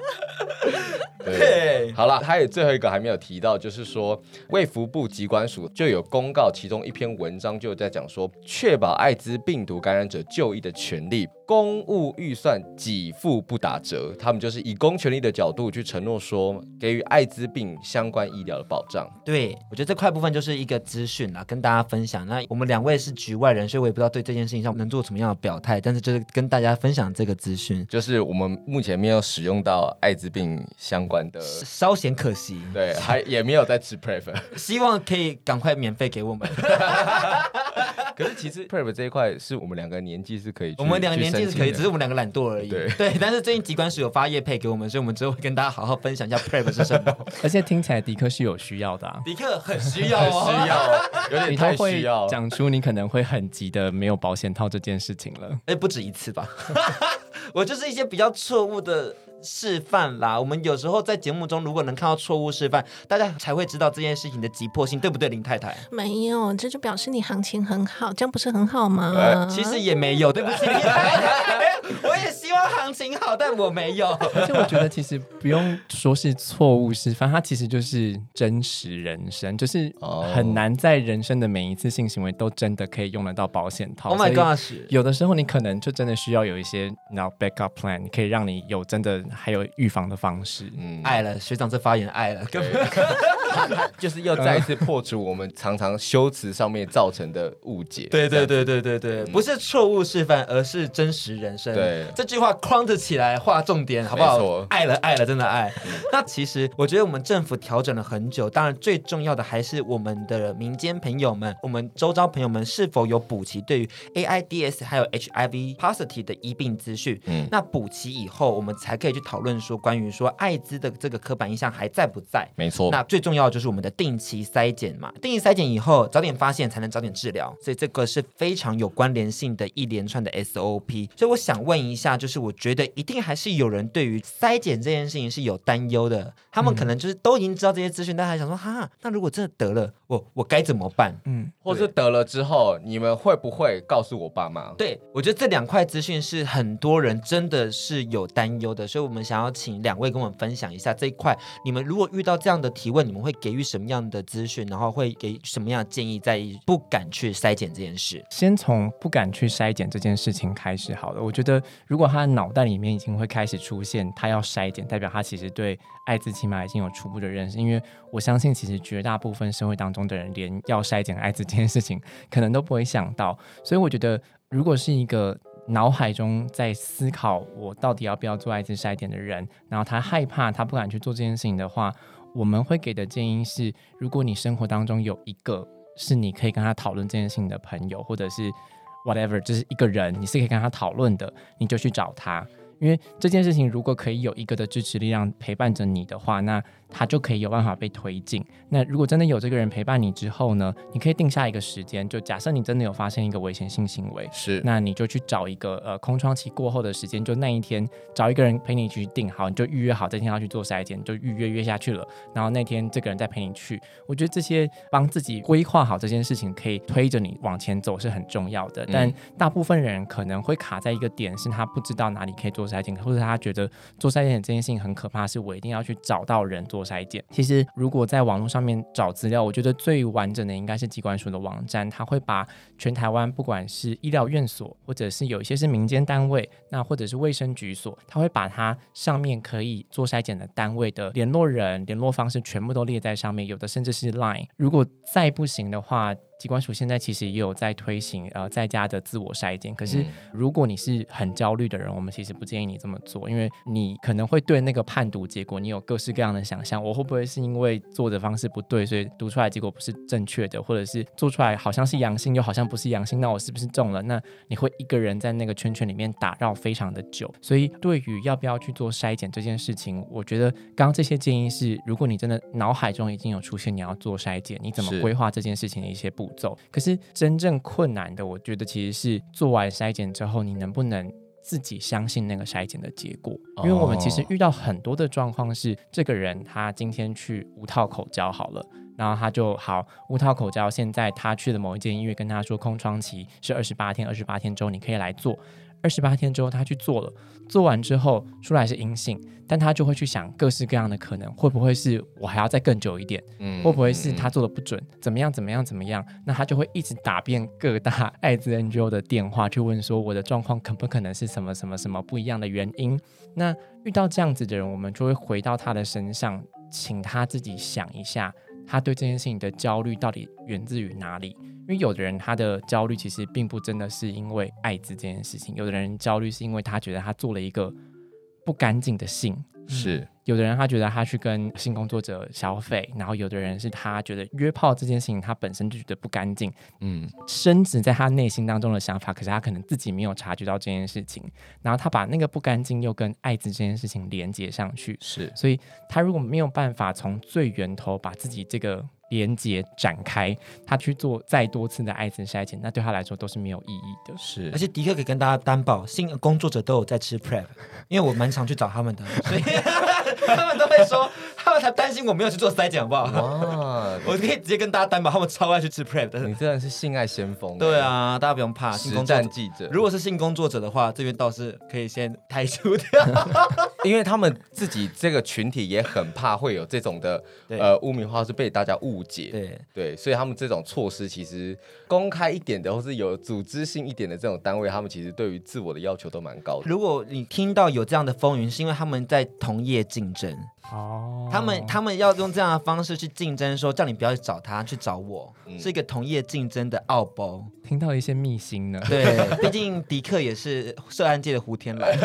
D: 对，好了，还有最后一个还没有提到，就是说卫福部疾管署就有公告，其中一篇文章就在讲说，确保艾滋病毒感染者就医的权利。公务预算给付不打折，他们就是以公权力的角度去承诺说，给予艾滋病相关医疗的保障。
B: 对，我觉得这块部分就是一个资讯啦，跟大家分享。那我们两位是局外人，所以我也不知道对这件事情上能做什么样的表态，但是就是跟大家分享这个资讯，
D: 就是我们目前没有使用到艾滋病相关的，
B: 稍显可惜。
D: 对，还也没有在吃 PrEP，
B: 希望可以赶快免费给我们。
D: 可是其实 PrEP 这一块是我们两个年纪是可以，
B: 我们两个年纪是可以，只是我们两个懒惰而已。
D: 对
B: 对，但是最近疾管署有发夜配给我们，所以我们之后会跟大家好好分享一下 PrEP 是什么。
A: 而且听起来迪克是有需要的啊，
B: 迪克很需要
D: 很
B: 哦，
D: 需要，有点 太需要。
A: 讲出你可能会很急的没有保险套这件事情了。
B: 哎，不止一次吧？我就是一些比较错误的示范啦。我们有时候在节目中，如果能看到错误示范，大家才会知道这件事情的急迫性，对不对，林太太？
E: 没有，这就表示你行情很好，这样不是很好吗？
D: 呃
B: 其实也没有，对不起，林太太。我也希望行情好，但我没有。
A: 而且我觉得其实不用说是错误示范，它其实就是真实人生，就是很难在人生的每一次性行为都真的可以用得到保险套。
B: Oh my gosh！
A: 有的时候你可能就真的需要有一些，然后 backup plan，可以让你有真的还有预防的方式。
D: 嗯，
B: 爱了，学长这发言爱了，
D: 就是要再一次破除我们常常修辞上面造成的误解。对对
B: 对对对对，不是错误示范，而是真实人生。
D: 对
B: 这句话框着起来，画重点，好不好？爱了爱了，真的爱。那其实我觉得我们政府调整了很久，当然最重要的还是我们的民间朋友们，我们周遭朋友们是否有补齐对于 AIDS 还有 HIV positive 的医病资讯？
D: 嗯
B: 那补齐以后，我们才可以去讨论说关于说艾滋的这个刻板印象还在不在？
D: 没错。
B: 那最重要的就是我们的定期筛检嘛，定期筛检以后，早点发现才能早点治疗，所以这个是非常有关联性的一连串的 SOP。所以我想问一下，就是我觉得一定还是有人对于筛检这件事情是有担忧的，他们可能就是都已经知道这些资讯，但还想说哈，那如果真的得了，我我该怎么办？
A: 嗯，
D: 或是得了之后，你们会不会告诉我爸妈？
B: 对，我觉得这两块资讯是很多人真的是有担忧的，所以我们想要请两位跟我们分享一下这一块。你们如果遇到这样的提问，你们会给予什么样的资讯，然后会给什么样的建议，在不敢去筛检这件事？
A: 先从不敢去筛检这件事情开始好了。我觉得，如果他的脑袋里面已经会开始出现他要筛检，代表他其实对艾滋起码已经有初步的认识。因为我相信，其实绝大部分社会当中的人，连要筛检艾滋这件事情，可能都不会想到。所以，我觉得，如果是一个脑海中在思考我到底要不要做艾滋筛检的人，然后他害怕，他不敢去做这件事情的话，我们会给的建议是：如果你生活当中有一个是你可以跟他讨论这件事情的朋友，或者是 whatever，就是一个人，你是可以跟他讨论的，你就去找他。因为这件事情如果可以有一个的支持力量陪伴着你的话，那他就可以有办法被推进。那如果真的有这个人陪伴你之后呢，你可以定下一个时间，就假设你真的有发现一个危险性行为，
D: 是
A: 那你就去找一个呃空窗期过后的时间，就那一天找一个人陪你去定好，你就预约好这天要去做筛检，就预约约下去了。然后那天这个人再陪你去，我觉得这些帮自己规划好这件事情，可以推着你往前走是很重要的。但大部分人可能会卡在一个点，是他不知道哪里可以做筛检，或者他觉得做筛检这件事情很可怕，是我一定要去找到人做做筛检。其实如果在网络上面找资料，我觉得最完整的应该是机关署的网站，它会把全台湾不管是医疗院所，或者是有一些是民间单位，那或者是卫生局所，它会把它上面可以做筛检的单位的联络人、联络方式全部都列在上面，有的甚至是 Line。如果再不行的话，疾管署现在其实也有在推行呃在家的自我筛检，可是如果你是很焦虑的人，我们其实不建议你这么做，因为你可能会对那个判读结果你有各式各样的想象，我会不会是因为做的方式不对，所以读出来结果不是正确的，或者是做出来好像是阳性又好像不是阳性，那我是不是中了？那你会一个人在那个圈圈里面打绕非常的久，所以对于要不要去做筛检这件事情，我觉得刚刚这些建议是，如果你真的脑海中已经有出现你要做筛检，你怎么规划这件事情的一些步骤。可是真正困难的，我觉得其实是做完筛检之后，你能不能自己相信那个筛检的结果？因为我们其实遇到很多的状况是，这个人他今天去无套口交好了，然后他就好无套口交，现在他去了某一间医院，跟他说空窗期是二十八天，二十八天之后你可以来做。二十八天之后，他去做了，做完之后出来是阴性，但他就会去想各式各样的可能，会不会是我还要再更久一点？嗯，会不会是他做的不准？怎么样？怎么样？怎么样？那他就会一直打遍各大 艾滋 NGO 的电话，去问说我的状况可不可能是什么什么什么不一样的原因？那遇到这样子的人，我们就会回到他的身上，请他自己想一下，他对这件事情的焦虑到底源自于哪里？因为有的人他的焦虑其实并不真的是因为艾滋这件事情，有的人焦虑是因为他觉得他做了一个不干净的性，
D: 是。
A: 有的人他觉得他去跟性工作者消费，然后有的人是他觉得约炮这件事情他本身就觉得不干净，嗯，深植在他内心当中的想法，可是他可能自己没有察觉到这件事情，然后他把那个不干净又跟艾滋这件事情连接上去，
D: 是，
A: 所以他如果没有办法从最源头把自己这个。连接展开，他去做再多次的艾滋筛检，那对他来说都是没有意义的。
D: 是，
B: 而且迪克可以跟大家担保，性工作者都有在吃 Prep，因为我蛮常去找他们的，所以 他们都会说，他们才担心我没有去做筛检，好不好？哇，我可以直接跟大家担保，他们超爱去吃 Prep 的。
D: 你真的是性爱先锋。
B: 对啊，大家不用怕。
D: 实战记者，
B: 如果是性工作者的话，这边倒是可以先排除掉，
D: 因为他们自己这个群体也很怕会有这种的呃污名化，是被大家误。误解，对对，所以他们这种措施其实公开一点的，或是有组织性一点的这种单位，他们其实对于自我的要求都蛮高的。
B: 如果你听到有这样的风云，是因为他们在同业竞争哦，他们他们要用这样的方式去竞争，说叫你不要去找他，去找我，嗯、是一个同业竞争的奥步。
A: 听到一些秘辛呢，
B: 对，毕竟迪克也是涉案界的胡天来，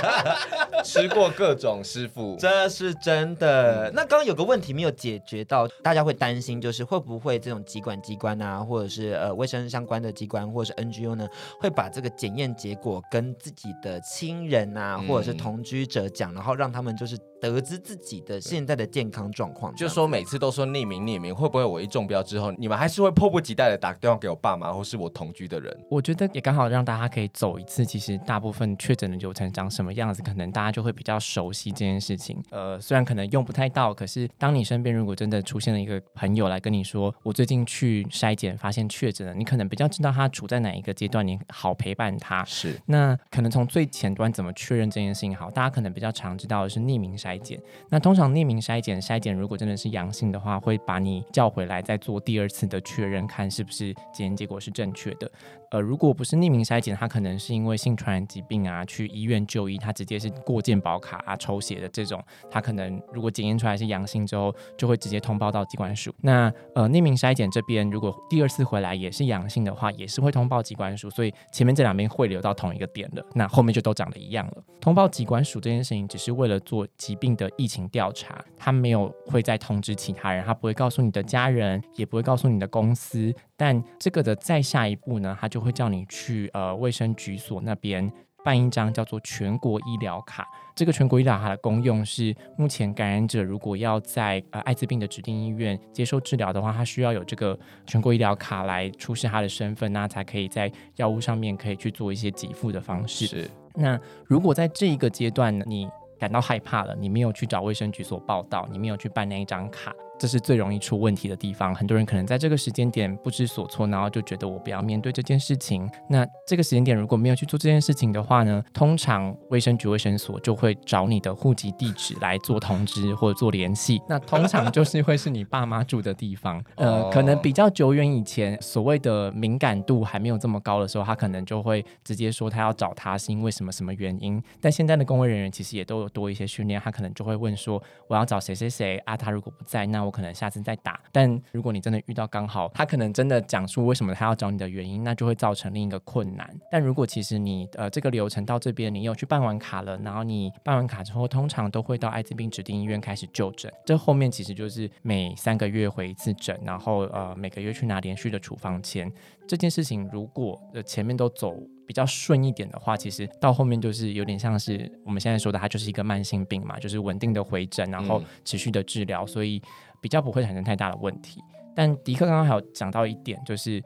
D: 吃过各种师傅，
B: 这是真的。嗯、那刚刚有个问题没有解决到。大家会担心，就是会不会这种疾管机关啊，或者是呃卫生相关的机关，或者是 NGO 呢，会把这个检验结果跟自己的亲人啊，或者是同居者讲，然后让他们就是。得知自己的现在的健康状况，
D: 就说每次都说匿名匿名，会不会我一中标之后，你们还是会迫不及待的打电话给我爸妈或是我同居的人？
A: 我觉得也刚好让大家可以走一次，其实大部分确诊的流程长什么样子，可能大家就会比较熟悉这件事情。呃，虽然可能用不太到，可是当你身边如果真的出现了一个朋友来跟你说，我最近去筛检发现确诊了，你可能比较知道他处在哪一个阶段，你好陪伴他。
D: 是，
A: 那可能从最前端怎么确认这件事情好，大家可能比较常知道的是匿名筛筛检。那通常匿名筛检，筛检如果真的是阳性的话，会把你叫回来再做第二次的确认，看是不是检验结果是正确的。呃，如果不是匿名筛检，他可能是因为性传染疾病啊，去医院就医，他直接是过健保卡啊抽血的这种，他可能如果检验出来是阳性之后，就会直接通报到机关署。那呃，匿名筛检这边如果第二次回来也是阳性的话，也是会通报机关署，所以前面这两边汇流到同一个点了，那后面就都长得一样了。通报机关署这件事情只是为了做疾病的疫情调查，他没有会再通知其他人，他不会告诉你的家人，也不会告诉你的公司。但这个的再下一步呢，他就会叫你去呃卫生局所那边办一张叫做全国医疗卡。这个全国医疗卡的功用是，目前感染者如果要在呃艾滋病的指定医院接受治疗的话，他需要有这个全国医疗卡来出示他的身份，那才可以在药物上面可以去做一些给付的方式。
D: 是。
A: 那如果在这一个阶段呢，你感到害怕了，你没有去找卫生局所报道，你没有去办那一张卡。这是最容易出问题的地方，很多人可能在这个时间点不知所措，然后就觉得我不要面对这件事情。那这个时间点如果没有去做这件事情的话呢，通常卫生局卫生所就会找你的户籍地址来做通知或者做联系。那通常就是会是你爸妈住的地方。呃，可能比较久远以前，所谓的敏感度还没有这么高的时候，他可能就会直接说他要找他是因为什么什么原因。但现在的公卫人员其实也都有多一些训练，他可能就会问说我要找谁谁谁啊，他如果不在，那我。可能下次再打，但如果你真的遇到刚好他可能真的讲述为什么他要找你的原因，那就会造成另一个困难。但如果其实你呃这个流程到这边，你有去办完卡了，然后你办完卡之后，通常都会到艾滋病指定医院开始就诊。这后面其实就是每三个月回一次诊，然后呃每个月去拿连续的处方签。这件事情如果呃前面都走比较顺一点的话，其实到后面就是有点像是我们现在说的，它就是一个慢性病嘛，就是稳定的回诊，然后持续的治疗，所以。比较不会产生太大的问题，但迪克刚刚还有讲到一点，就是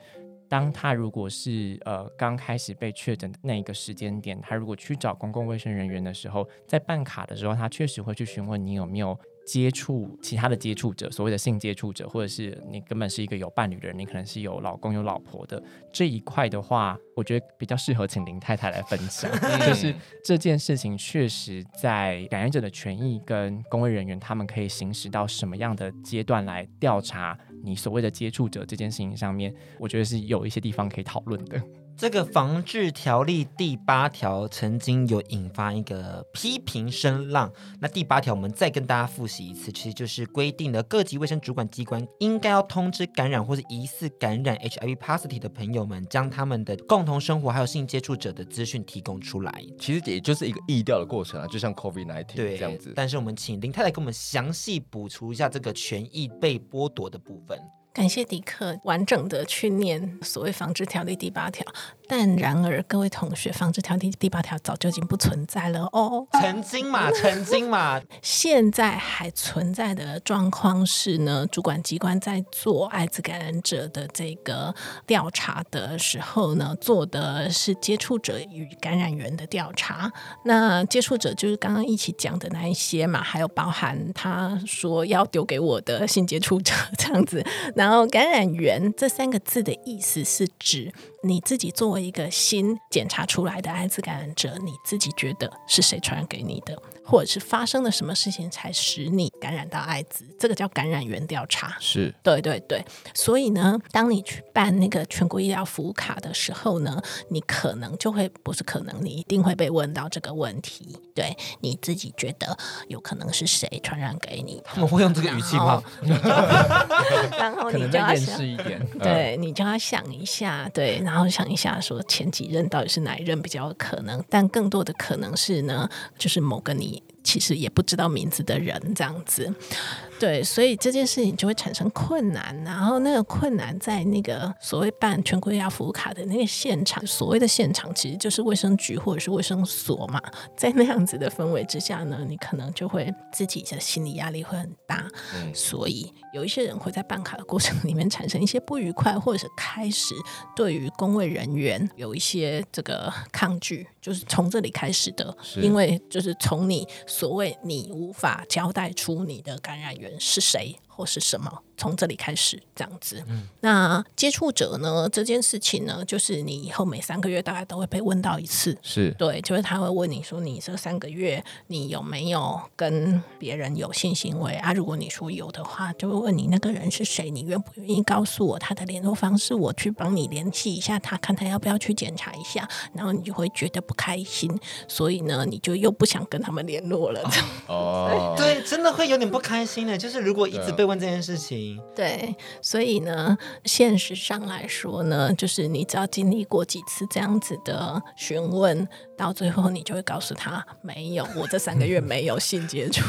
A: 当他如果是呃刚开始被确诊的那一个时间点，他如果去找公共卫生人员的时候，在办卡的时候，他确实会去询问你有没有。接触其他的接触者，所谓的性接触者，或者是你根本是一个有伴侣的人，你可能是有老公有老婆的这一块的话，我觉得比较适合请林太太来分享。就是这件事情确实在感染者的权益跟公卫人员他们可以行使到什么样的阶段来调查你所谓的接触者这件事情上面，我觉得是有一些地方可以讨论的。
B: 这个防治条例第八条曾经有引发一个批评声浪。那第八条我们再跟大家复习一次，其实就是规定了各级卫生主管机关应该要通知感染或是疑似感染 HIV positive 的朋友们，将他们的共同生活还有性接触者的资讯提供出来。
D: 其实也就是一个疫调的过程啊，就像 COVID-19
B: 对
D: 这样子。
B: 但是我们请林太太给我们详细补充一下这个权益被剥夺的部分。
E: 感谢迪克完整的去念所谓防治条例第八条。但然而，各位同学，防治条例第八条早就已经不存在了哦。
B: 曾经嘛，曾经嘛，
E: 现在还存在的状况是呢，主管机关在做艾滋感染者的这个调查的时候呢，做的是接触者与感染源的调查。那接触者就是刚刚一起讲的那一些嘛，还有包含他说要丢给我的性接触者这样子。然后感染源这三个字的意思是指。你自己作为一个新检查出来的艾滋感染者，你自己觉得是谁传染给你的？或者是发生了什么事情才使你感染到艾滋？这个叫感染源调查。
D: 是，
E: 对对对。所以呢，当你去办那个全国医疗服务卡的时候呢，你可能就会不是可能，你一定会被问到这个问题。对，你自己觉得有可能是谁传染给你？
B: 他们会用这个语气吗？
E: 然后你就要想
A: 一点，
E: 对，你就要想一下，对，然后想一下说前几任到底是哪一任比较有可能？但更多的可能是呢，就是某个你。其实也不知道名字的人这样子，对，所以这件事情就会产生困难。然后那个困难在那个所谓办全国医疗服务卡的那个现场，所谓的现场其实就是卫生局或者是卫生所嘛。在那样子的氛围之下呢，你可能就会自己的心理压力会很大。嗯，所以有一些人会在办卡的过程里面产生一些不愉快，或者是开始对于工位人员有一些这个抗拒，就是从这里开始的。因为就是从你。所谓你无法交代出你的感染源是谁或是什么。从这里开始，这样子。嗯、那接触者呢？这件事情呢，就是你以后每三个月大概都会被问到一次。
D: 是
E: 对，就是他会问你说，你这三个月你有没有跟别人有性行为啊？如果你说有的话，就会问你那个人是谁，你愿不愿意告诉我他的联络方式，我去帮你联系一下他，看他要不要去检查一下。然后你就会觉得不开心，所以呢，你就又不想跟他们联络了。
B: 哦，对，真的会有点不开心的。就是如果一直被问这件事情。
E: 对，所以呢，现实上来说呢，就是你只要经历过几次这样子的询问，到最后你就会告诉他，没有，我这三个月没有性接触。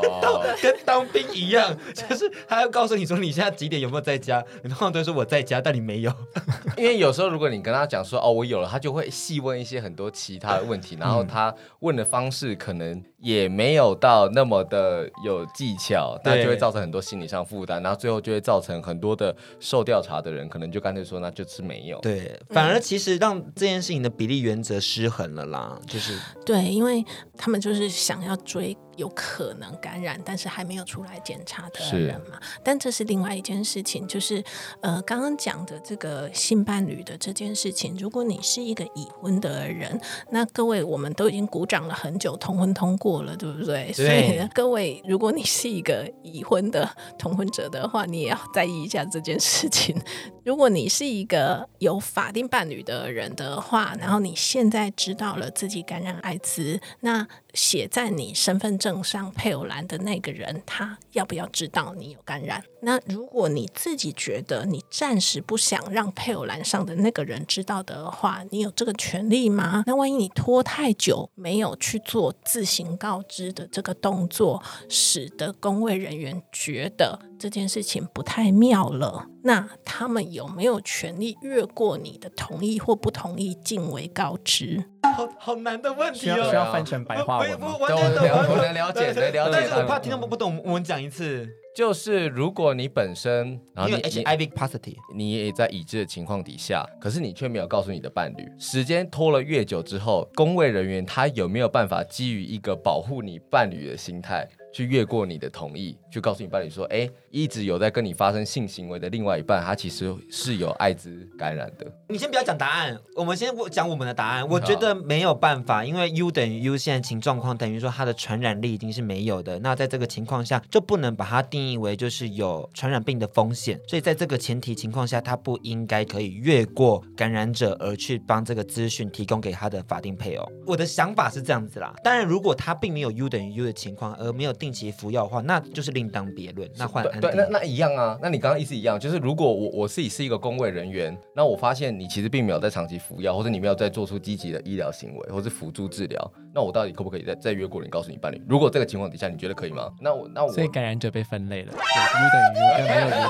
B: 跟当，跟当兵一样，就是他要告诉你说你现在几点有没有在家，你通常都说我在家，但你没有。
D: 因为有时候如果你跟他讲说哦我有了，他就会细问一些很多其他的问题，然后他问的方式可能也没有到那么的有技巧，那就会造成很多心理上负担，然后最后就会造成很多的受调查的人可能就干脆说那就是没有。
B: 对，反而其实让这件事情的比例原则失衡了啦，就是
E: 对，因为他们就是想要追。有可能感染，但是还没有出来检查的人嘛？但这是另外一件事情，就是呃，刚刚讲的这个性伴侣的这件事情。如果你是一个已婚的人，那各位我们都已经鼓掌了很久，同婚通过了，对不对？对。所以，各位，如果你是一个已婚的同婚者的话，你也要在意一下这件事情。如果你是一个有法定伴侣的人的话，然后你现在知道了自己感染艾滋，那写在你身份证上配偶栏的那个人，他要不要知道你有感染？那如果你自己觉得你暂时不想让配偶栏上的那个人知道的话，你有这个权利吗？那万一你拖太久没有去做自行告知的这个动作，使得工位人员觉得这件事情不太妙了，那他们有没有权利越过你的同意或不同意，尽为告知？
B: 好好难的问题哦，
A: 需要翻成白话文吗？
D: 我能了解，能了解，
B: 但是我怕听众不懂，我们讲一次。
D: 就是如果你本身，然后你
B: HIV positive，
D: 你也在已知的情况底下，可是你却没有告诉你的伴侣，时间拖了越久之后，工位人员他有没有办法基于一个保护你伴侣的心态，去越过你的同意，去告诉你伴侣说，哎，一直有在跟你发生性行为的另外一半，他其实是有艾滋感染的。
B: 你先不要讲答案，我们先讲我们的答案。我觉得没有办法，因为 U 等于 U 现在情状况等于说它的传染力已经是没有的。那在这个情况下，就不能把它定义为就是有传染病的风险。所以在这个前提情况下，他不应该可以越过感染者而去帮这个资讯提供给他的法定配偶。我的想法是这样子啦。当然，如果他并没有 U 等于 U 的情况，而没有定期服药的话，那就是另当别论。那换
D: 对，那那一样啊。那你刚刚意思一样，就是如果我我自己是一个工卫人员，那我发现你其实并没有在长期服药，或者你没有在做出积极的医疗行为，或是辅助治疗，那我到底可不可以再再约过你，告诉你伴侣？如果这个情况底下你觉得可以吗？那我那我
A: 所以感染者被分类了，U 等于 U 跟没有 U 等于。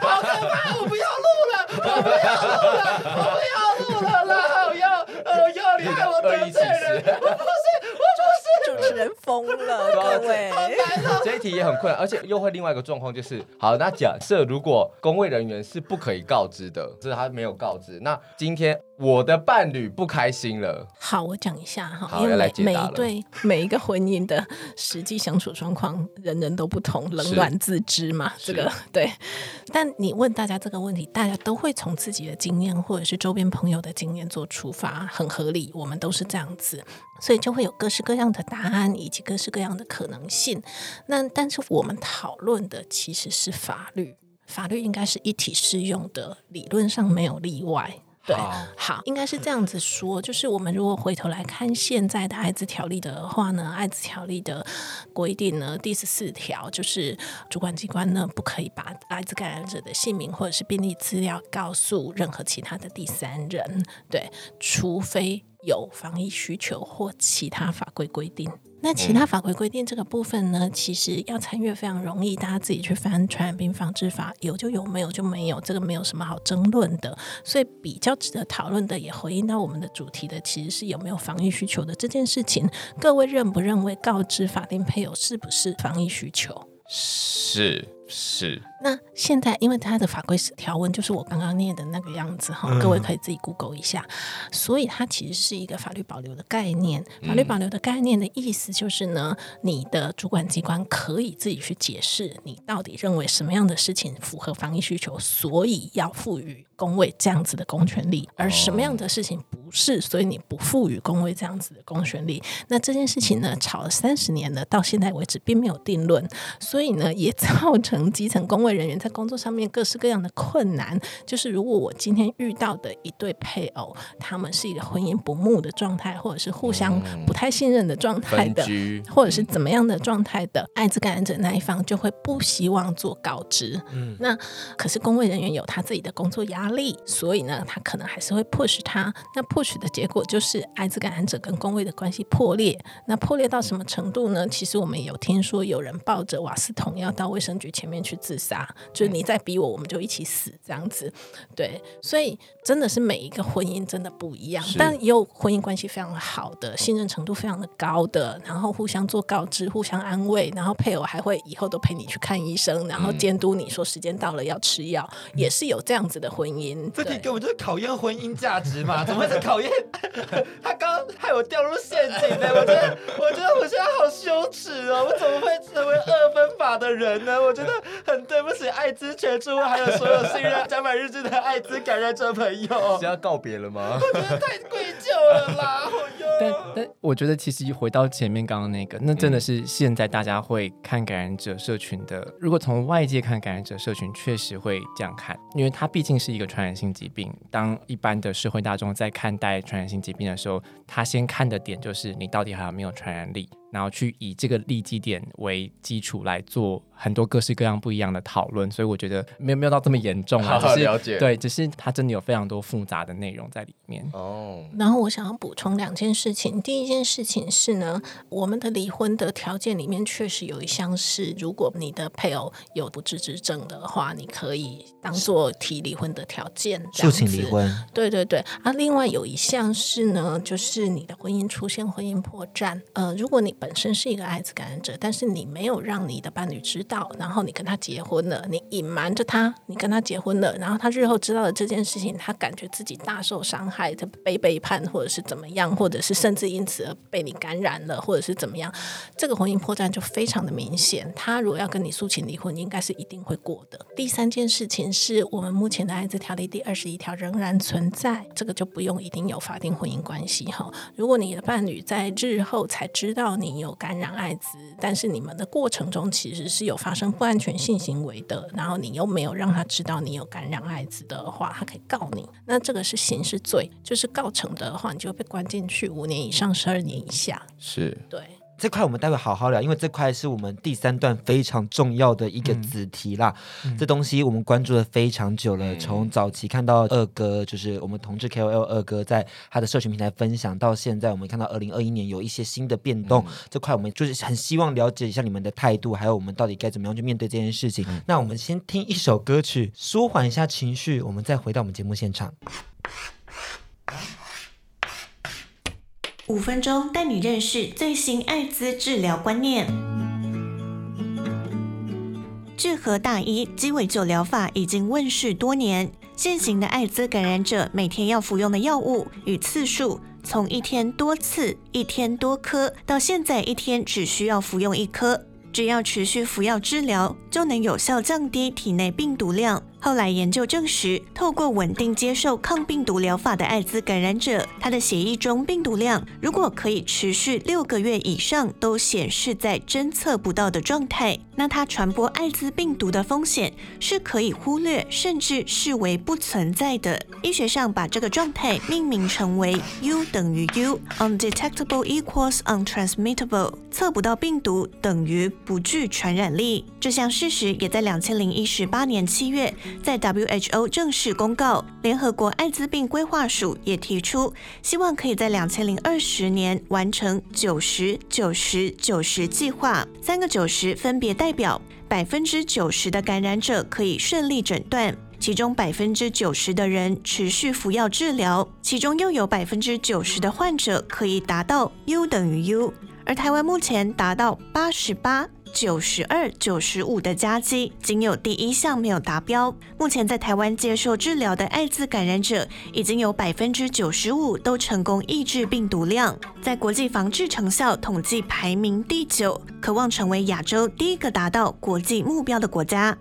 B: 好可怕！我不要录了，我不要录了，我不要录了啦！好要，好要，你害我得罪人，我不是，我不是，
E: 主持人疯了，各位。
D: 这一题也很困难，而且又会另外一个状况就是，好，那假设如果工位人员是不可以告知的，就是他没有告知，那今天。我的伴侣不开心了。
E: 好，我讲一下哈，
D: 好
E: 因为每每一对每一个婚姻的实际相处状况，人人都不同，冷暖自知嘛。这个对。但你问大家这个问题，大家都会从自己的经验或者是周边朋友的经验做出发，很合理。我们都是这样子，所以就会有各式各样的答案以及各式各样的可能性。那但是我们讨论的其实是法律，法律应该是一体适用的，理论上没有例外。对，好，应该是这样子说，就是我们如果回头来看现在的艾滋条例的话呢，艾滋条例的规定呢，第十四条就是主管机关呢不可以把艾滋感染者的姓名或者是病历资料告诉任何其他的第三人，对，除非有防疫需求或其他法规规定。那其他法规规定这个部分呢，其实要参阅非常容易，大家自己去翻《传染病防治法》，有就有，没有就没有，这个没有什么好争论的。所以比较值得讨论的，也回应到我们的主题的，其实是有没有防疫需求的这件事情。各位认不认为告知法定配偶是不是防疫需求？
D: 是。是，
E: 那现在因为它的法规条文就是我刚刚念的那个样子哈，嗯、各位可以自己 Google 一下。所以它其实是一个法律保留的概念。法律保留的概念的意思就是呢，你的主管机关可以自己去解释，你到底认为什么样的事情符合防疫需求，所以要赋予工位这样子的公权力，而什么样的事情不是，所以你不赋予工位这样子的公权力。那这件事情呢，吵了三十年了，到现在为止并没有定论，所以呢，也造成。基层公卫人员在工作上面各式各样的困难，就是如果我今天遇到的一对配偶，他们是一个婚姻不睦的状态，或者是互相不太信任的状态的，或者是怎么样的状态的，艾滋感染者那一方就会不希望做告知。嗯，那可是工位人员有他自己的工作压力，所以呢，他可能还是会 push 他。那 push 的结果就是艾滋感染者跟工位的关系破裂。那破裂到什么程度呢？其实我们有听说有人抱着瓦斯桶要到卫生局前面。去自杀，就是你再逼我，我们就一起死这样子。对，所以真的是每一个婚姻真的不一样，但也有婚姻关系非常好的，信任程度非常的高的，然后互相做告知，互相安慰，然后配偶还会以后都陪你去看医生，然后监督你说时间到了要吃药，嗯、也是有这样子的婚姻。
B: 这题根本就是考验婚姻价值嘛？怎么会是考验？他刚害我掉入陷阱呢？我觉得，我觉得我现在好羞耻哦！我怎么会成为二分法的人呢？我觉得。很对不起，艾滋全出还有所有信任甲板日志的艾滋感染者朋友，
D: 是要告别了吗？
B: 我觉得太愧疚了啦！
A: 但但我觉得其实回到前面刚刚那个，那真的是现在大家会看感染者社群的。如果从外界看感染者社群，确实会这样看，因为它毕竟是一个传染性疾病。当一般的社会大众在看待传染性疾病的时候，他先看的点就是你到底还有没有传染力。然后去以这个立基点为基础来做很多各式各样不一样的讨论，所以我觉得没有没有到这么严重啊，
D: 好好了解。
A: 对，只是它真的有非常多复杂的内容在里面。
E: 哦。然后我想要补充两件事情，第一件事情是呢，我们的离婚的条件里面确实有一项是，如果你的配偶有不治之症的话，你可以当做提离婚的条件，
B: 诉请离婚。
E: 对对对。啊，另外有一项是呢，就是你的婚姻出现婚姻破绽，呃，如果你本身是一个艾滋感染者，但是你没有让你的伴侣知道，然后你跟他结婚了，你隐瞒着他，你跟他结婚了，然后他日后知道了这件事情，他感觉自己大受伤害，他被背叛，或者是怎么样，或者是甚至因此而被你感染了，或者是怎么样，这个婚姻破绽就非常的明显。他如果要跟你诉请离婚，应该是一定会过的。第三件事情是我们目前的艾滋条例第二十一条仍然存在，这个就不用一定有法定婚姻关系哈。如果你的伴侣在日后才知道你有感染艾滋，但是你们的过程中其实是有发生不安全性行为的，然后你又没有让他知道你有感染艾滋的话，他可以告你。那这个是刑事罪，就是告成的话，你就会被关进去五年以上十二年以下。
D: 是
E: 对。
B: 这块我们待会好好聊，因为这块是我们第三段非常重要的一个子题啦。嗯、这东西我们关注了非常久了，嗯、从早期看到二哥，就是我们同志 KOL 二哥在他的社群平台分享，到现在我们看到二零二一年有一些新的变动。嗯、这块我们就是很希望了解一下你们的态度，还有我们到底该怎么样去面对这件事情。嗯、那我们先听一首歌曲，舒缓一下情绪，我们再回到我们节目现场。
F: 五分钟带你认识最新艾滋治疗观念。聚合大一鸡尾酒疗法已经问世多年，现行的艾滋感染者每天要服用的药物与次数，从一天多次、一天多颗，到现在一天只需要服用一颗，只要持续服药治疗，就能有效降低体内病毒量。后来研究证实，透过稳定接受抗病毒疗法的艾滋感染者，他的血液中病毒量如果可以持续六个月以上都显示在侦测不到的状态，那他传播艾滋病毒的风险是可以忽略甚至视为不存在的。医学上把这个状态命名成为 U 等于 U，undetectable equals untransmittable，测不到病毒等于不具传染力。这项事实也在两千零一十八年七月。在 WHO 正式公告，联合国艾滋病规划署也提出，希望可以在两千零二十年完成九十九十九十计划。三个九十分别代表百分之九十的感染者可以顺利诊断，其中百分之九十的人持续服药治疗，其中又有百分之九十的患者可以达到 U 等于 U，而台湾目前达到八十八。九十二、九十五的佳绩，仅有第一项没有达标。目前在台湾接受治疗的艾滋感染者，已经有百分之九十五都成功抑制病毒量，在国际防治成效统计排名第九，渴望成为亚洲第一个达到国际目标的国家。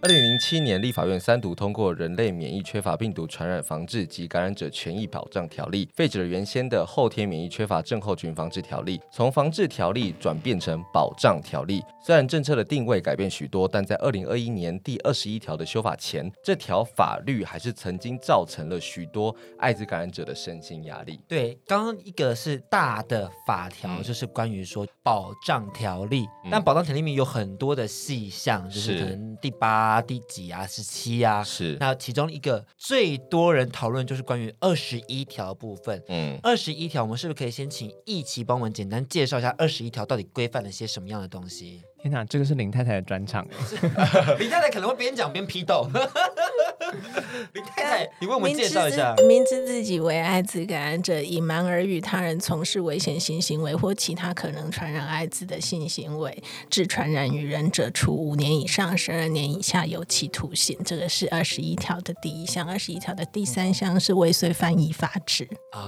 D: 二零零七年，立法院三读通过《人类免疫缺乏病毒传染防治及感染者权益保障条例》，废止了原先的后天免疫缺乏症候群防治条例，从防治条例转变成保障条例。虽然政策的定位改变许多，但在二零二一年第二十一条的修法前，这条法律还是曾经造成了许多艾滋感染者的身心压力。
B: 对，刚刚一个是大的法条，嗯、就是关于说保障条例，嗯、但保障条例里面有很多的细项，就是可能第八。啊，第几啊？十七啊？
D: 是。
B: 那其中一个最多人讨论就是关于二十一条部分。嗯，二十一条，我们是不是可以先请一起帮我们简单介绍一下二十一条到底规范了些什么样的东西？
A: 天哪，这个是林太太的专场。
B: 林太太可能会边讲边批斗。林太太，你为我们介绍一下。
E: 明知自己为艾滋感染者，隐瞒而与他人从事危险性行为或其他可能传染艾滋的性行为，致传染于人者，处五年以上十二年以下有期徒刑。这个是二十一条的第一项。二十一条的第三项是未遂犯依法治。啊，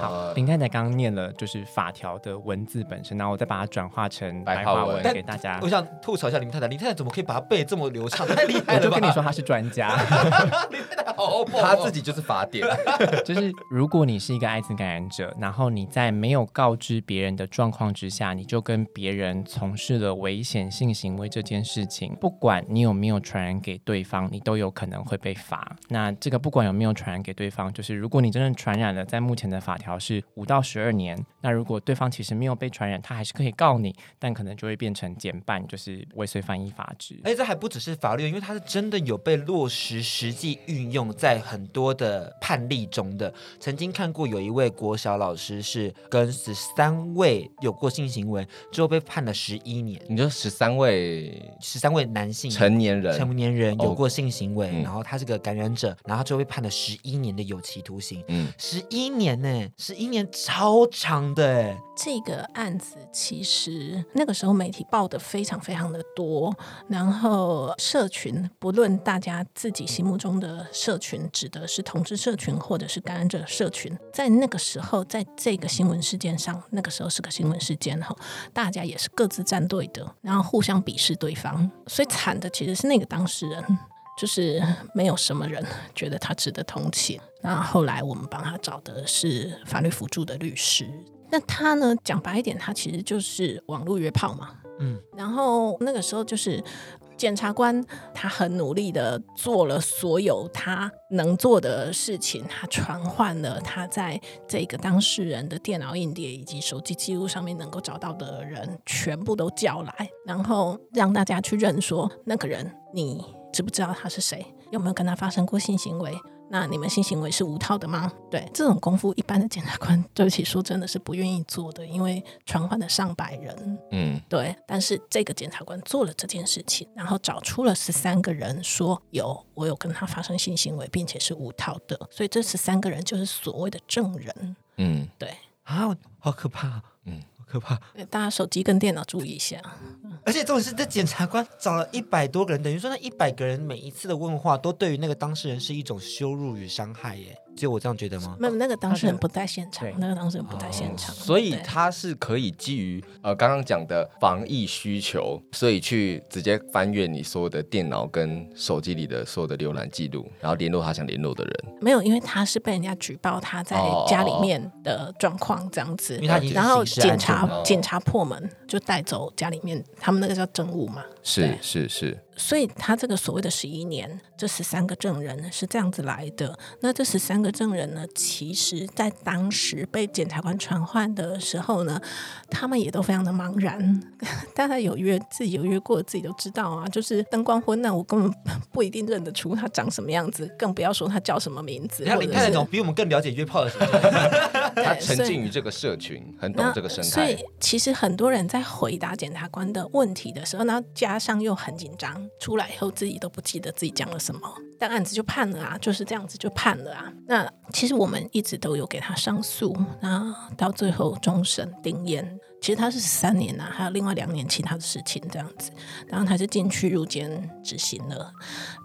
A: 好。林太太刚刚念了就是法条的文字本身，然后我再把它转化成白话文给大家。
B: 我想吐槽一下林太太，林太太怎么可以把它背这么流畅？太厉害了！
A: 我就跟你说他是专家，
B: 林太太好棒，
D: 他自己就是法典。
A: 就是如果你是一个艾滋感染者，然后你在没有告知别人的状况之下，你就跟别人从事了危险性行为这件事情，不管你有没有传染给对方，你都有可能会被罚。那这个不管有没有传染给对方，就是如果你真的传染了，在目前的法条是五到十二年。那如果对方其实没有被传染，他还是可以告你，但可能就会变成减半，就是未遂犯依法治。
B: 哎，这还不只是法律，因为它是真的有被落实实实际运用在很多的判例中的。曾经看过有一位国小老师是跟十三位有过性行为，之后被判了十一年。
D: 你说十三位
B: 十三位男性
D: 成年人，
B: 成年人有过性行为，
D: 嗯
B: 然后他是个感染者，然后就被判了十一年的有期徒刑。
D: 嗯，
B: 十一年呢，十一年超长的哎。
E: 这个案子其实那个时候媒体报的非常非常的多，然后社群不论大家自己心目中的社群指的是同志社群或者是感染者社群，在那个时候，在这个新闻事件上，那个时候是个新闻事件哈，大家也是各自站队的，然后互相鄙视对方，所以惨的其实是那个当事人，就是没有什么人觉得他值得同情。然后后来我们帮他找的是法律辅助的律师。那他呢？讲白一点，他其实就是网络约炮嘛。
B: 嗯，
E: 然后那个时候就是检察官，他很努力的做了所有他能做的事情，他传唤了他在这个当事人的电脑硬碟以及手机记录上面能够找到的人，全部都叫来，然后让大家去认说那个人，你知不知道他是谁？有没有跟他发生过性行为？那你们性行为是无套的吗？对，这种功夫，一般的检察官，对不起，说真的是不愿意做的，因为传唤了上百人，
D: 嗯，
E: 对。但是这个检察官做了这件事情，然后找出了十三个人，说有我有跟他发生性行为，并且是无套的，所以这十三个人就是所谓的证人。
D: 嗯，
E: 对，
B: 啊，好可怕，可怕。
E: 大家手机跟电脑注意一下。
B: 而且重点是，这检察官找了一百多个人，等于说那一百个人每一次的问话，都对于那个当事人是一种羞辱与伤害耶。只有我这样觉得吗？
E: 没有，那个当事人不在现
A: 场，
E: 那个当事人不在现场，
D: 所以他是可以基于呃刚刚讲的防疫需求，所以去直接翻阅你所有的电脑跟手机里的所有的浏览记录，然后联络他想联络的人。
E: 没有，因为他是被人家举报他在家里面的状况这样子，然后
B: 刑事案件
E: 警察警察破门就带走家里面，他们那个叫证物嘛，
D: 是
E: 对。
D: 是是，
E: 所以他这个所谓的十一年，这十三个证人是这样子来的。那这十三个证人呢，其实在当时被检察官传唤的时候呢，他们也都非常的茫然。大家有约自己有约过，自己都知道啊，就是灯光昏暗，我根本不一定认得出他长什么样子，更不要说他叫什么名字。
B: 你看，
E: 或者是
B: 你看那种比我们更了解约炮的人，
D: 他沉浸于这个社群，很懂这个生态
E: 所以。其实很多人在回答检察官的问题的时候，然后加上又很紧张，出来以后自己都不记得自己讲了什么，但案子就判了啊，就是这样子就判了啊。那其实我们一直都有给他上诉，那到最后终审定谳，其实他是十三年呐、啊，还有另外两年其他的事情这样子，然后他就进去入监执行了。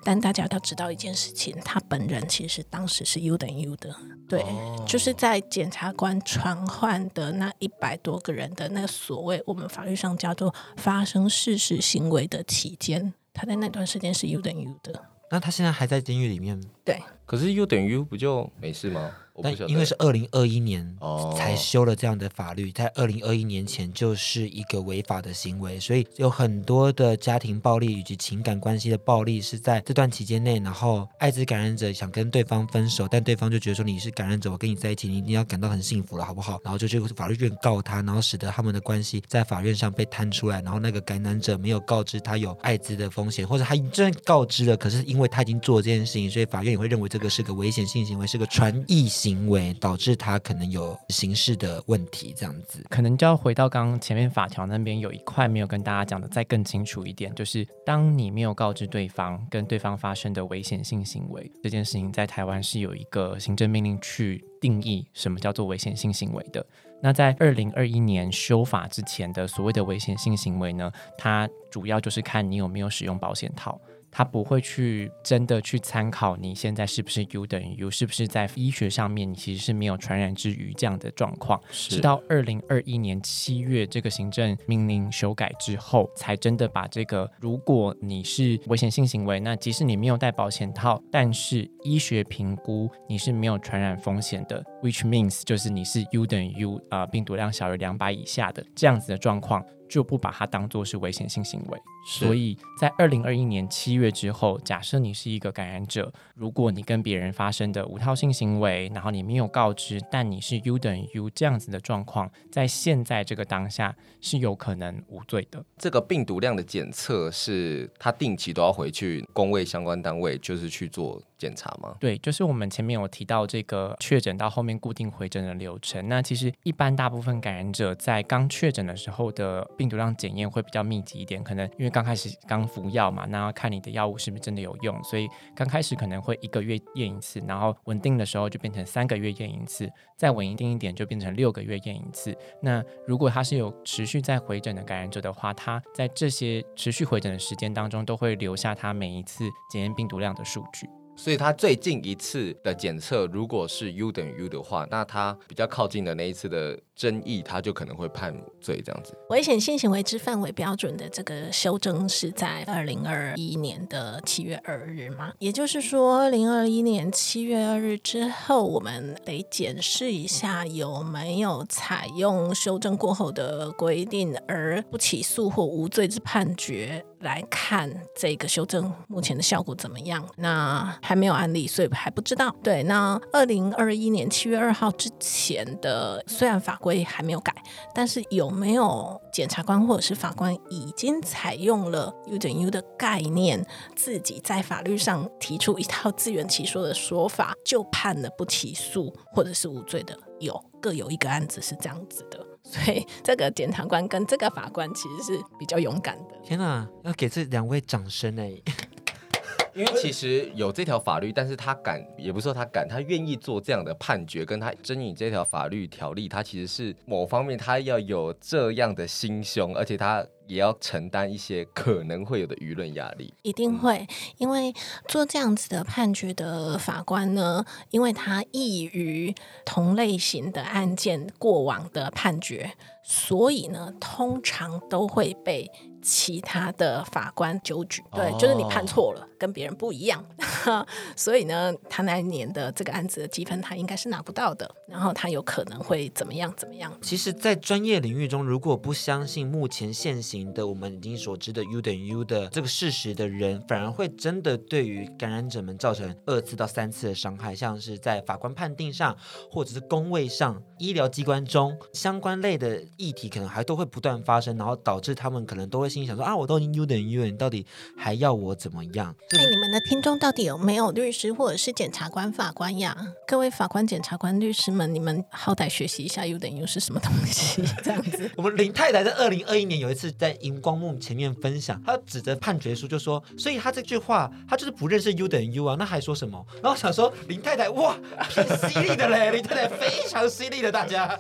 E: 但大家要知道一件事情，他本人其实当时是 U 等于 U 的，对，就是在检察官传唤的那一百多个人的那个所谓我们法律上叫做发生事实行为的期间，他在那段时间是 U 等于 U 的，
B: 那他现在还在监狱里面，
E: 对。
D: 可是 U 等于 U 不就没事吗？
B: 但因为是二零二一年
D: 哦
B: 才修了这样的法律，在二零二一年前就是一个违法的行为，所以有很多的家庭暴力以及情感关系的暴力是在这段期间内，然后艾滋感染者想跟对方分手，但对方就觉得说你是感染者，我跟你在一起，你一定要感到很幸福了，好不好？然后就去法律院告他，然后使得他们的关系在法院上被摊出来，然后那个感染者没有告知他有艾滋的风险，或者他真的告知了，可是因为他已经做了这件事情，所以法院也会认为这个是个危险性行为，是个传译行为，导致他可能有刑事的问题，这样子。
A: 可能就要回到刚刚前面法条那边有一块没有跟大家讲的再更清楚一点，就是当你没有告知对方跟对方发生的危险性行为这件事情，在台湾是有一个行政命令去定义什么叫做危险性行为的。那在二零二一年修法之前的所谓的危险性行为呢，它主要就是看你有没有使用保险套。他不会去真的去参考你现在是不是 U 等于 U，是不是在医学上面你其实是没有传染之余这样的状
D: 况。
A: 直到二零二一年七月这个行政命令修改之后，才真的把这个，如果你是危险性行为，那即使你没有戴保险套，但是医学评估你是没有传染风险的，which means 就是你是 U 等于 U 啊、呃，病毒量小于两百以下的这样子的状况。就不把它当做是危险性行为，所以在二零二一年七月之后，假设你是一个感染者，如果你跟别人发生的无套性行为，然后你没有告知，但你是 U 等于 U 这样子的状况，在现在这个当下是有可能无罪的。
D: 这个病毒量的检测是他定期都要回去工位相关单位，就是去做检查吗？
A: 对，就是我们前面有提到这个确诊到后面固定回诊的流程。那其实一般大部分感染者在刚确诊的时候的病毒量检验会比较密集一点，可能因为刚开始刚服药嘛，那要看你的药物是不是真的有用，所以刚开始可能会一个月验一次，然后稳定的时候就变成三个月验一次，再稳定一点就变成六个月验一次。那如果他是有持续在回诊的感染者的话，他在这些持续回诊的时间当中都会留下他每一次检验病毒量的数据。
D: 所以他最近一次的检测，如果是 U 等于 U 的话，那他比较靠近的那一次的争议，他就可能会判罪这样子。
E: 危险性行为之范围标准的这个修正是在二零二一年的七月二日嘛？也就是说，二零二一年七月二日之后，我们得检视一下有没有采用修正过后的规定而不起诉或无罪之判决。来看这个修正目前的效果怎么样？那还没有案例，所以还不知道。对，那二零二一年七月二号之前的，虽然法规还没有改，但是有没有检察官或者是法官已经采用了 U 等 U 的概念，自己在法律上提出一套自圆其说的说法，就判了不起诉或者是无罪的？有，各有一个案子是这样子的。所以 这个检察官跟这个法官其实是比较勇敢的。
B: 天哪，要给这两位掌声哎！
D: 因为其实有这条法律，但是他敢，也不是说他敢，他愿意做这样的判决，跟他争议这条法律条例，他其实是某方面他要有这样的心胸，而且他。也要承担一些可能会有的舆论压力，
E: 一定会，因为做这样子的判决的法官呢，因为他异于同类型的案件过往的判决，所以呢，通常都会被其他的法官纠举。对，就是你判错了，跟别人不一样，所以呢，他那一年的这个案子的积分，他应该是拿不到的。然后他有可能会怎么样？怎么样？
B: 其实，在专业领域中，如果不相信目前现行的我们已经所知的 U 等于 U 的这个事实的人，反而会真的对于感染者们造成二次到三次的伤害，像是在法官判定上，或者是公卫上，医疗机关中相关类的议题，可能还都会不断发生，然后导致他们可能都会心想说啊，我都已经 U 等于 U 了，你到底还要我怎么样？
E: 那你们的听众到底有没有律师或者是检察官、法官呀？各位法官、检察官、律师们，你们好歹学习一下 U 等于 U 是什么东西，这样子。
B: 我们林太太在二零二一年有一次在荧光幕前面分享，她指着判决书就说，所以她这句话，她就是不认识 U 等于 U 啊，那还说什么？然后我想说林太太哇，很犀利的嘞，林太太非常犀利的，大家，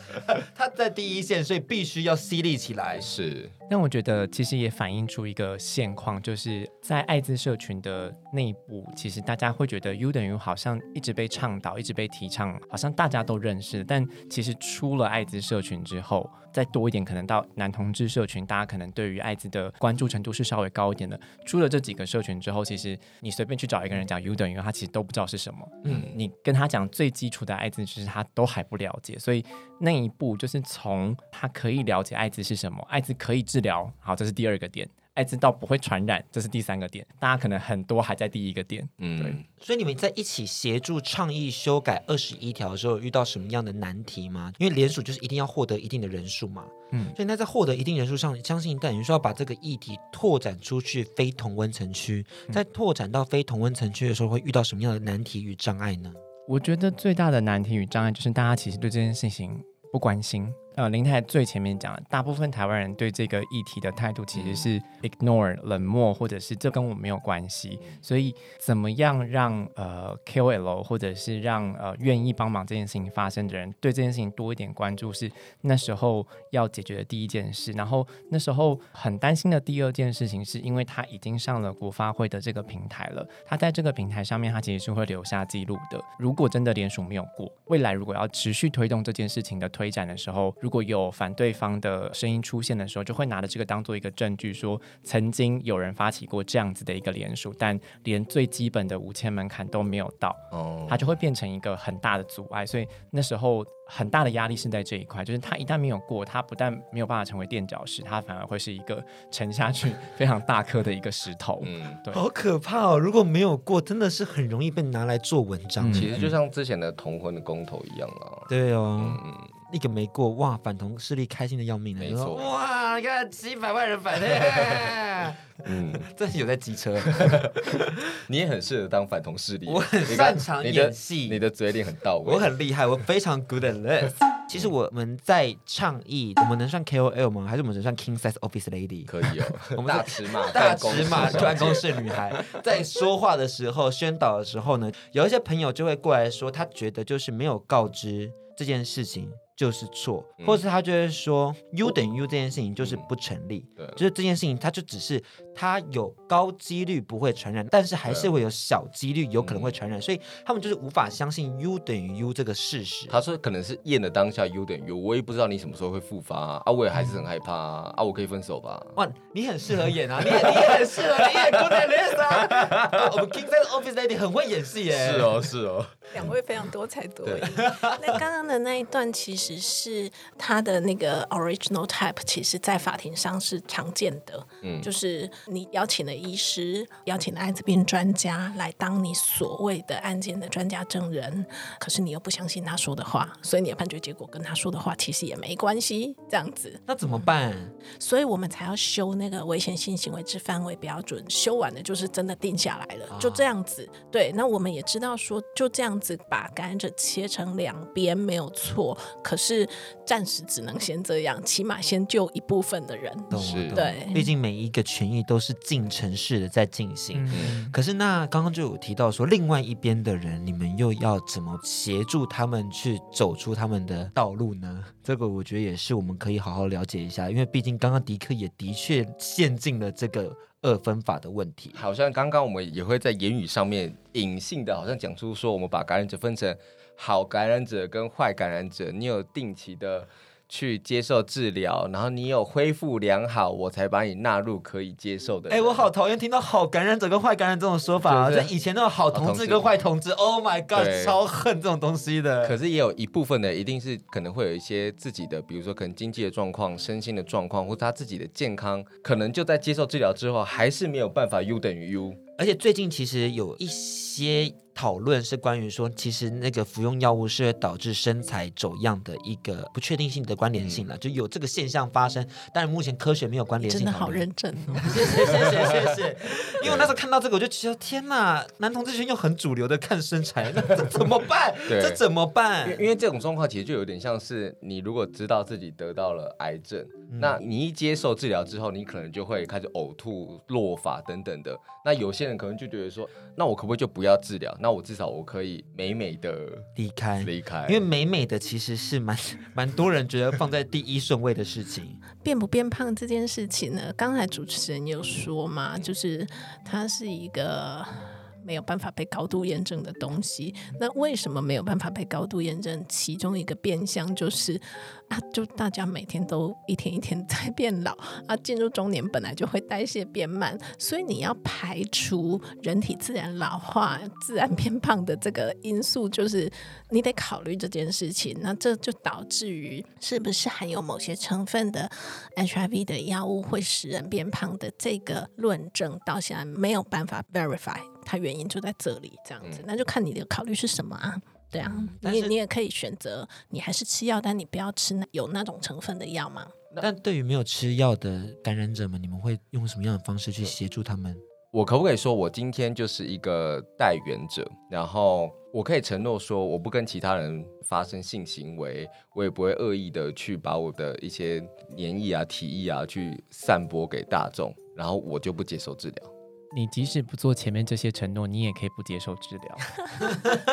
B: 她在第一线，所以必须要犀利起来。
D: 是，
A: 但我觉得其实也反映出一个现况，就是在艾滋社群的内部，其实大家会觉得 U 等于好像一直被倡导，一直被提倡，好像大家都认识，但其实出了艾滋社群之后。再多一点，可能到男同志社群，大家可能对于艾滋的关注程度是稍微高一点的。出了这几个社群之后，其实你随便去找一个人讲 U 等于他其实都不知道是什么。嗯，你跟他讲最基础的艾滋，其实他都还不了解。所以那一步就是从他可以了解艾滋是什么，艾滋可以治疗，好，这是第二个点。艾滋到不会传染，这是第三个点。大家可能很多还在第一个点，嗯，对。
B: 所以你们在一起协助倡议修改二十一条的时候，遇到什么样的难题吗？因为联署就是一定要获得一定的人数嘛，嗯，所以那在获得一定人数上，相信等于说要把这个议题拓展出去非同温层区，在拓展到非同温层区的时候，会遇到什么样的难题与障碍呢？
A: 我觉得最大的难题与障碍就是大家其实对这件事情不关心。呃，林太太最前面讲，大部分台湾人对这个议题的态度其实是 ignore 冷漠，或者是这跟我没有关系。所以，怎么样让呃 KOL 或者是让呃愿意帮忙这件事情发生的人对这件事情多一点关注，是那时候要解决的第一件事。然后那时候很担心的第二件事情，是因为他已经上了国发会的这个平台了，他在这个平台上面，他其实是会留下记录的。如果真的联署没有过，未来如果要持续推动这件事情的推展的时候，如果有反对方的声音出现的时候，就会拿着这个当做一个证据，说曾经有人发起过这样子的一个联署，但连最基本的五千门槛都没有到，哦，它就会变成一个很大的阻碍。所以那时候很大的压力是在这一块，就是它一旦没有过，它不但没有办法成为垫脚石，它反而会是一个沉下去非常大颗的一个石头。嗯，对，
B: 好可怕哦！如果没有过，真的是很容易被拿来做文章。
D: 其实就像之前的同婚的公投一样啊。
B: 对哦。嗯一个没过，哇，反同势力开心的要命了。
D: 没错。
B: 哇，你看几百万人反 对，
D: 嗯，
B: 真是有在机车。
D: 你也很适合当反同势力，
B: 我很擅
D: 长
B: 演戏。
D: 你的嘴脸很到位，
B: 我很厉害，我非常 good at this。其实我们在倡议，我们能算 KOL 吗？还是我们能算 King Size Office Lady？
D: 可以哦，
B: 我们
D: 大尺码
B: 大尺码
D: 小
B: 办公室女孩。在说话的时候、宣导的时候呢，有一些朋友就会过来说，他觉得就是没有告知这件事情就是错，
D: 嗯
B: 或者是他就会说 U 等于 U 这件事情就是不成立，
D: 对
B: 就是这件事情它就只是它有高几率不会传染，但是还是会有小几率有可能会传染，所以他们就是无法相信 U 等于 U 这个事实。
D: 他说可能是验了当下 U 等于 U，我也不知道你什么时候会复发啊，啊我也还是很害怕啊，啊我可以分手吧？
B: 哇，你很适合演啊，你也你也很适合，你也 good at this 啊。啊我们 King Size Office Lady 很会演戏耶。
D: 是哦，是哦，
E: 两位非常多才多艺。那刚刚的那一段其实是他的那个 original type，其实在法庭上是常见的。
D: 嗯
E: 就是你邀请了医师，邀请了艾滋病专家来当你所谓的案件的专家证人，可是你又不相信他说的话，所以你的判决结果跟他说的话其实也没关系，这样子。
B: 那怎么办？
E: 所以我们才要修那个危险性行为之范围标准，修完了就是真的定下来了，就这样子。对，那我们也知道说，就这样子把感染者切成两边没有错，可是暂时只能先这样，起码先救一部分的人。对
B: 毕竟每一个权益都是进程式的在进行。
A: 嗯，
B: 可是那刚刚就有提到说，另外一边的人，你们又要怎么协助他们去走出他们的道路呢？这个我觉得也是我们可以好好了解一下，因为毕竟刚刚迪克也的确陷进了这个二分法的问题。
D: 好像刚刚我们也会在言语上面隐性的，好像讲出说我们把感染者分成好感染者跟坏感染者，你有定期的。去接受治疗，然后你有恢复良好，我才把你纳入可以接受的。
B: 哎，我好讨厌听到好感染者跟坏感染这种说法啊！就以前那种好同志跟坏同志，Oh my God，超恨这种东西的。
D: 可是也有一部分的，一定是可能会有一些自己的，比如说可能经济的状况、身心的状况，或者他自己的健康，可能就在接受治疗之后，还是没有办法 U 等于 U。
B: 而且最近其实有一些讨论是关于说，其实那个服用药物是会导致身材走样的一个不确定性的关联性了，就有这个现象发生。但是目前科学没有关联性。
E: 真的好认真哦。
B: 谢谢谢谢谢谢。因为我那时候看到这个，我就觉得天哪，男同志圈又很主流的看身材，那这怎么
D: 办？
B: 这怎么办？
D: 因为因为这种状况其实就有点像是你如果知道自己得到了癌症，那你一接受治疗之后，你可能就会开始呕吐、落发等等的。那有些人可能就觉得说，那我可不可以就不要治疗？那我至少我可以美美的
B: 离开，
D: 离开。
B: 因为美美的其实是蛮 蛮多人觉得放在第一顺位的事情。
E: 变不变胖这件事情呢，刚才主持人有说嘛，就是它是一个没有办法被高度验证的东西。那为什么没有办法被高度验证？其中一个变相就是啊，就大家每天都一天一天在变老 啊，进入中年本来就会代谢变慢，所以你要排除人体自然老化、自然变胖的这个因素，就是你得考虑这件事情。那这就导致于是不是含有某些成分的 HIV 的药物会使人变胖的这个论证，到现在没有办法 verify。它原因就在这里，这样子，那就看你的考虑是什么啊？对啊，你你也可以选择，你还是吃药，但你不要吃那有那种成分的药嘛。
B: 但对于没有吃药的感染者们，你们会用什么样的方式去协助他们？
D: 我可不可以说，我今天就是一个代言者，然后我可以承诺说，我不跟其他人发生性行为，我也不会恶意的去把我的一些黏液啊、体液啊去散播给大众，然后我就不接受治疗。
A: 你即使不做前面这些承诺，你也可以不接受治疗，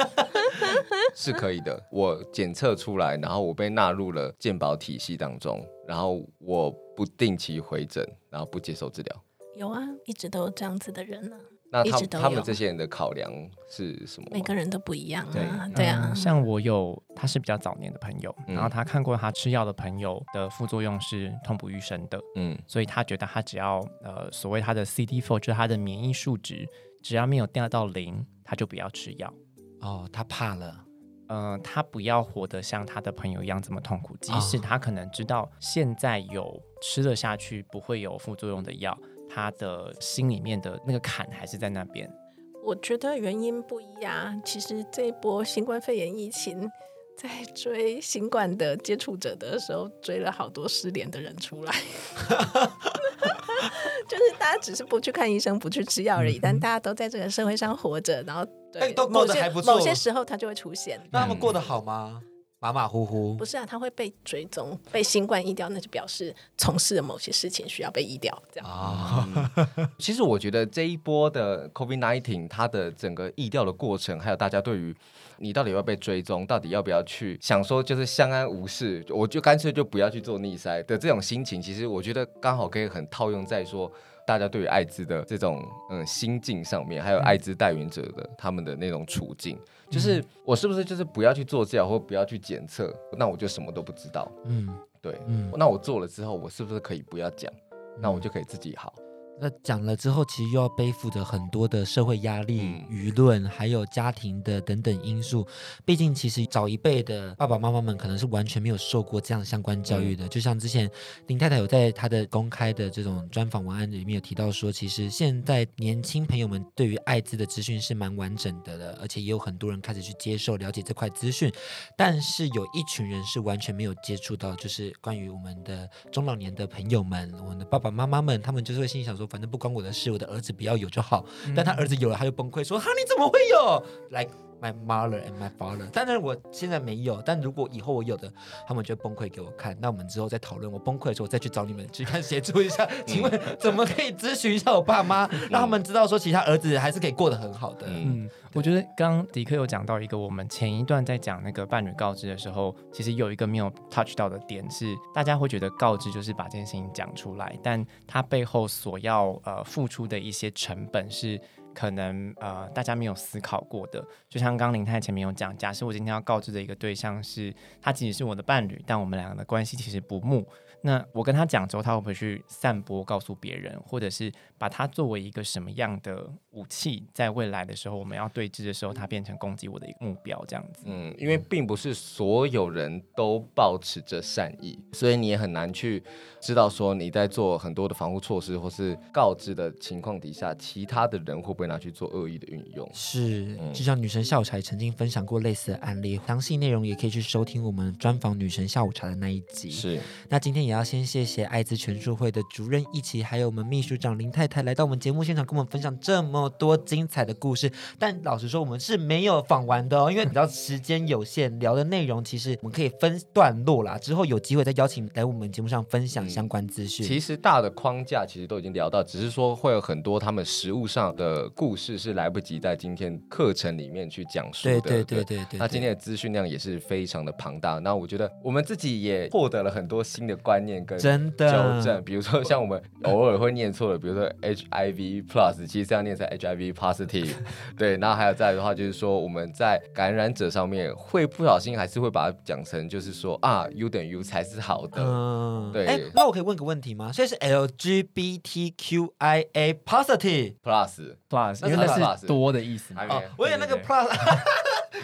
D: 是可以的。我检测出来，然后我被纳入了健保体系当中，然后我不定期回诊，然后不接受治疗。
E: 有啊，一直都有这样子的人呢、啊。
D: 那他们这些人的考量是什么？
E: 每个人都不一样
A: 对
E: 啊，对啊。
A: 嗯像我有，他是比较早年的朋友，
D: 嗯
A: 然后他看过他吃药的朋友的副作用是痛不欲生的，
D: 嗯，
A: 所以他觉得他只要呃所谓他的 CD4 就是他的免疫数值只要没有掉到零，他就不要吃药。
B: 哦，他怕了。
A: 呃，他不要活得像他的朋友一样这么痛苦，即使他可能知道现在有吃了下去不会有副作用的药，他的心里面的那个坎还是在那边。
E: 我觉得原因不一样。其实这一波新冠肺炎疫情，在追新冠的接触者的时候，追了好多失联的人出来。就是大家只是不去看医生，不去吃药而已，嗯、但大家都在这个社会上活着，然后对
B: 都过得还不错。
E: 某些时候他就会出现。
B: 那他们过得好吗？马马虎虎？
E: 不是啊，他会被追踪，被新冠疫掉，那就表示从事的某些事情需要被疫掉。这样啊。
D: 其实我觉得这一波的 COVID-19，它的整个疫掉的过程，还有大家对于你到底要不要被追踪，到底要不要去想说就是相安无事，我就干脆就不要去做逆塞的这种心情，其实我觉得刚好可以很套用在说。大家对于艾滋的这种嗯心境上面，还有艾滋代言者的他们的那种处境，就是我是不是就是不要去做治疗或不要去检测，那我就什么都不知道。嗯，对，嗯，那我做了之后，我是不是可以不要讲？那我就可以自己好。
B: 那讲了之后，其实又要背负着很多的社会压力、舆论，还有家庭的等等因素。毕竟，其实早一辈的爸爸妈妈们可能是完全没有受过这样相关教育的。就像之前林太太有在她的公开的这种专访文案里面有提到说，其实现在年轻朋友们对于艾滋的资讯是蛮完整的了，而且也有很多人开始去接受了解这块资讯。但是有一群人是完全没有接触到，就是关于我们的中老年的朋友们，我们的爸爸妈妈们，他们就是会心里想说。反正不关我的事，我的儿子不要有就好。嗯、但他儿子有了，他就崩溃说：“哈，你怎么会有？Like my mother and my father。但是我现在没有。但如果以后我有的，他们就崩溃给我看。那我们之后再讨论。我崩溃的时候，再去找你们去看协助一下。请问怎么可以咨询一下我爸妈，让他们知道说，其他儿子还是可以过得很好的？嗯。”我觉得刚刚迪克有讲到一个，我们前一段在讲那个伴侣告知的时候，其实有一个没有 touch 到的点是，大家会觉得告知就是把这件事情讲出来，但它背后所要呃付出的一些成本是可能呃大家没有思考过的。就像刚林太前面有讲，假设我今天要告知的一个对象是他其实是我的伴侣，但我们两个的关系其实不睦。那我跟他讲之后，他会不会去散播告诉别人，或者是把它作为一个什么样的武器，在未来的时候我们要对峙的时候，它变成攻击我的一个目标这样子？
D: 嗯，因为并不是所有人都抱持着善意，所以你也很难去知道说你在做很多的防护措施或是告知的情况底下，其他的人会不会拿去做恶意的运用？
B: 是，就像女神下午茶曾经分享过类似的案例，详细内容也可以去收听我们专访女神下午茶的那一集。
D: 是，
B: 那今天也。要先谢谢艾滋全书会的主任一起，还有我们秘书长林太太来到我们节目现场，跟我们分享这么多精彩的故事。但老实说，我们是没有访完的哦，因为你知道时间有限，聊的内容其实我们可以分段落啦。之后有机会再邀请来我们节目上分享相关资讯。
D: 其实大的框架其实都已经聊到，只是说会有很多他们实物上的故事是来不及在今天课程里面去讲述的。
B: 对对对对对。
D: 那今天的资讯量也是非常的庞大。那我觉得我们自己也获得了很多新的观念跟
B: 真的
D: 纠正，比如说像我们偶尔会念错的，比如说 HIV plus，其实这样念成 HIV positive，对。然后还有再来的话，就是说我们在感染者上面会不小心还是会把它讲成就是说啊，U 等于 U 才是好的。嗯，对。哎，
B: 那我可以问个问题吗？所以是 LGBTQIA positive
D: plus
A: plus，因为那是多的意思。
B: 哦，我有那个 plus。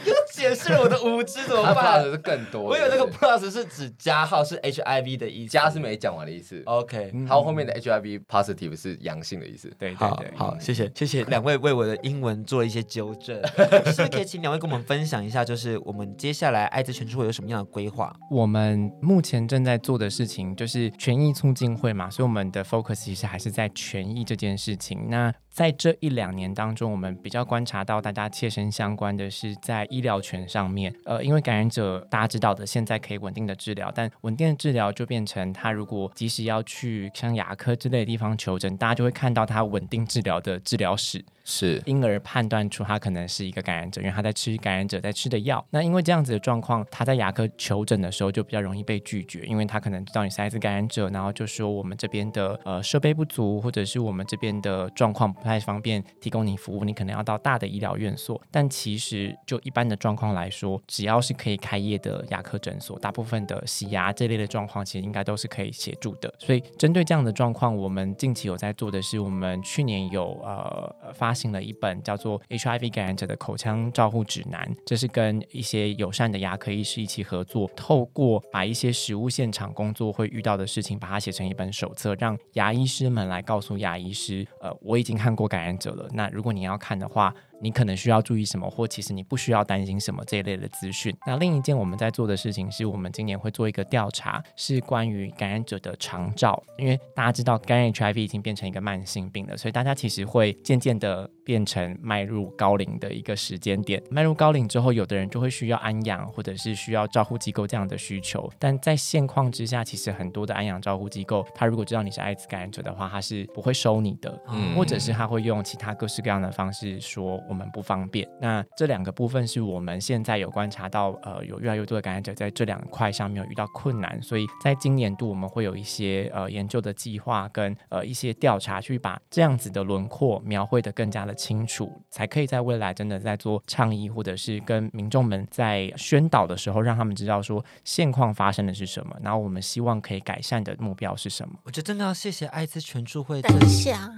B: 又解释了我的无知，怎么办？
D: 是更多。
B: 我以为那个 plus 是指加号，是 HIV 的意思。
D: 加是没讲完的意思。
B: OK，
D: 好后面的 HIV positive 是阳性的意思。
A: 对对对，
B: 好，谢谢谢谢 两位为我的英文做了一些纠正。是不是可以请两位跟我们分享一下，就是我们接下来艾滋全书会有什么样的规划？
A: 我们目前正在做的事情就是权益促进会嘛，所以我们的 focus 其实还是在权益这件事情。那在这一两年当中，我们比较观察到大家切身相关的是在医疗权上面。呃，因为感染者大家知道的，现在可以稳定的治疗，但稳定的治疗就变成他如果即使要去像牙科之类的地方求诊，大家就会看到他稳定治疗的治疗史。
D: 是，
A: 因而判断出他可能是一个感染者，因为他在吃感染者在吃的药。那因为这样子的状况，他在牙科求诊的时候就比较容易被拒绝，因为他可能知道你是艾滋感染者，然后就说我们这边的呃设备不足，或者是我们这边的状况不太方便提供你服务，你可能要到大的医疗院所。但其实就一般的状况来说，只要是可以开业的牙科诊所，大部分的洗牙这类的状况，其实应该都是可以协助的。所以针对这样的状况，我们近期有在做的是，我们去年有呃发。写了一本叫做《HIV 感染者的口腔照护指南》，这是跟一些友善的牙科医师一起合作，透过把一些实物现场工作会遇到的事情，把它写成一本手册，让牙医师们来告诉牙医师：呃，我已经看过感染者了。那如果你要看的话，你可能需要注意什么，或其实你不需要担心什么这一类的资讯。那另一件我们在做的事情是，我们今年会做一个调查，是关于感染者的长照，因为大家知道感染 HIV 已经变成一个慢性病了，所以大家其实会渐渐的变成迈入高龄的一个时间点。迈入高龄之后，有的人就会需要安养，或者是需要照护机构这样的需求。但在现况之下，其实很多的安养照护机构，他如果知道你是艾滋感染者的话，他是不会收你的，嗯、或者是他会用其他各式各样的方式说我们不方便。那这两个部分是我们现在有观察到，呃，有越来越多的感染者在这两块上面有遇到困难，所以在今年度我们会有一些呃研究的计划跟呃一些调查，去把这样子的轮廓描绘的更加的清楚，才可以在未来真的在做倡议或者是跟民众们在宣导的时候，让他们知道说现况发生的是什么，然后我们希望可以改善的目标是什么。
B: 我觉得真的要谢谢艾滋全 助会。
E: 等一下，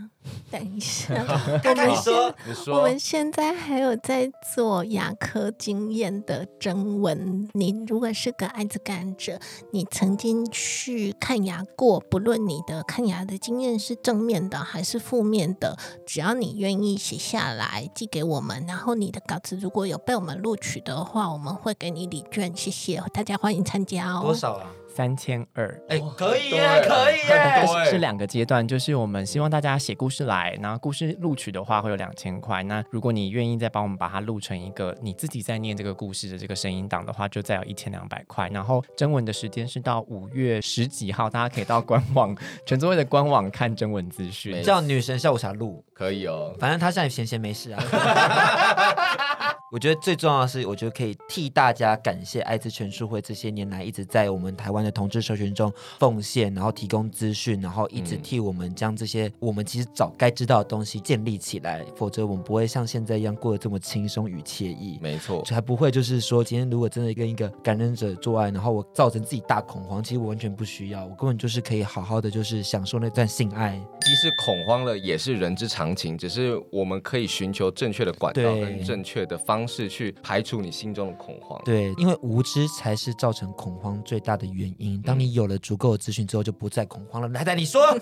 E: 等一下，
B: 刚 刚你说，
E: 你说，我们现在还有在做牙科经验的征文。你如果是个艾滋感染者，你曾经去看牙过，不论你的看牙的经验是正面的还是负面的，只要你愿意写下来寄给我们，然后你的稿子如果有被我们录取的话，我们会给你礼券。谢谢大家，欢迎参加哦。
B: 多少啊？
A: 三千二，
B: 哎，可以耶，可以耶，
A: 是两个阶段，就是我们希望大家写故事来，然后故事录取的话会有两千块。那如果你愿意再帮我们把它录成一个你自己在念这个故事的这个声音档的话，就再有一千两百块。然后征文的时间是到五月十几号，大家可以到官网全作会的官网看征文资讯。
B: 叫女神下午茶录
D: 可以哦，
B: 反正他现在闲闲没事啊。我觉得最重要的是，我觉得可以替大家感谢爱滋全书会这些年来一直在我们台湾的同志社群中奉献，然后提供资讯，然后一直替我们将这些我们其实早该知道的东西建立起来，否则我们不会像现在一样过得这么轻松与惬意。
D: 没错，
B: 才不会就是说，今天如果真的跟一个感染者做爱，然后我造成自己大恐慌，其实我完全不需要，我根本就是可以好好的就是享受那段性爱。
D: 即使恐慌了，也是人之常情，只是我们可以寻求正确的管道跟正确的方。方式去排除你心中的恐慌，
B: 对，因为无知才是造成恐慌最大的原因。当你有了足够的资讯之后，就不再恐慌了。来，来，你说，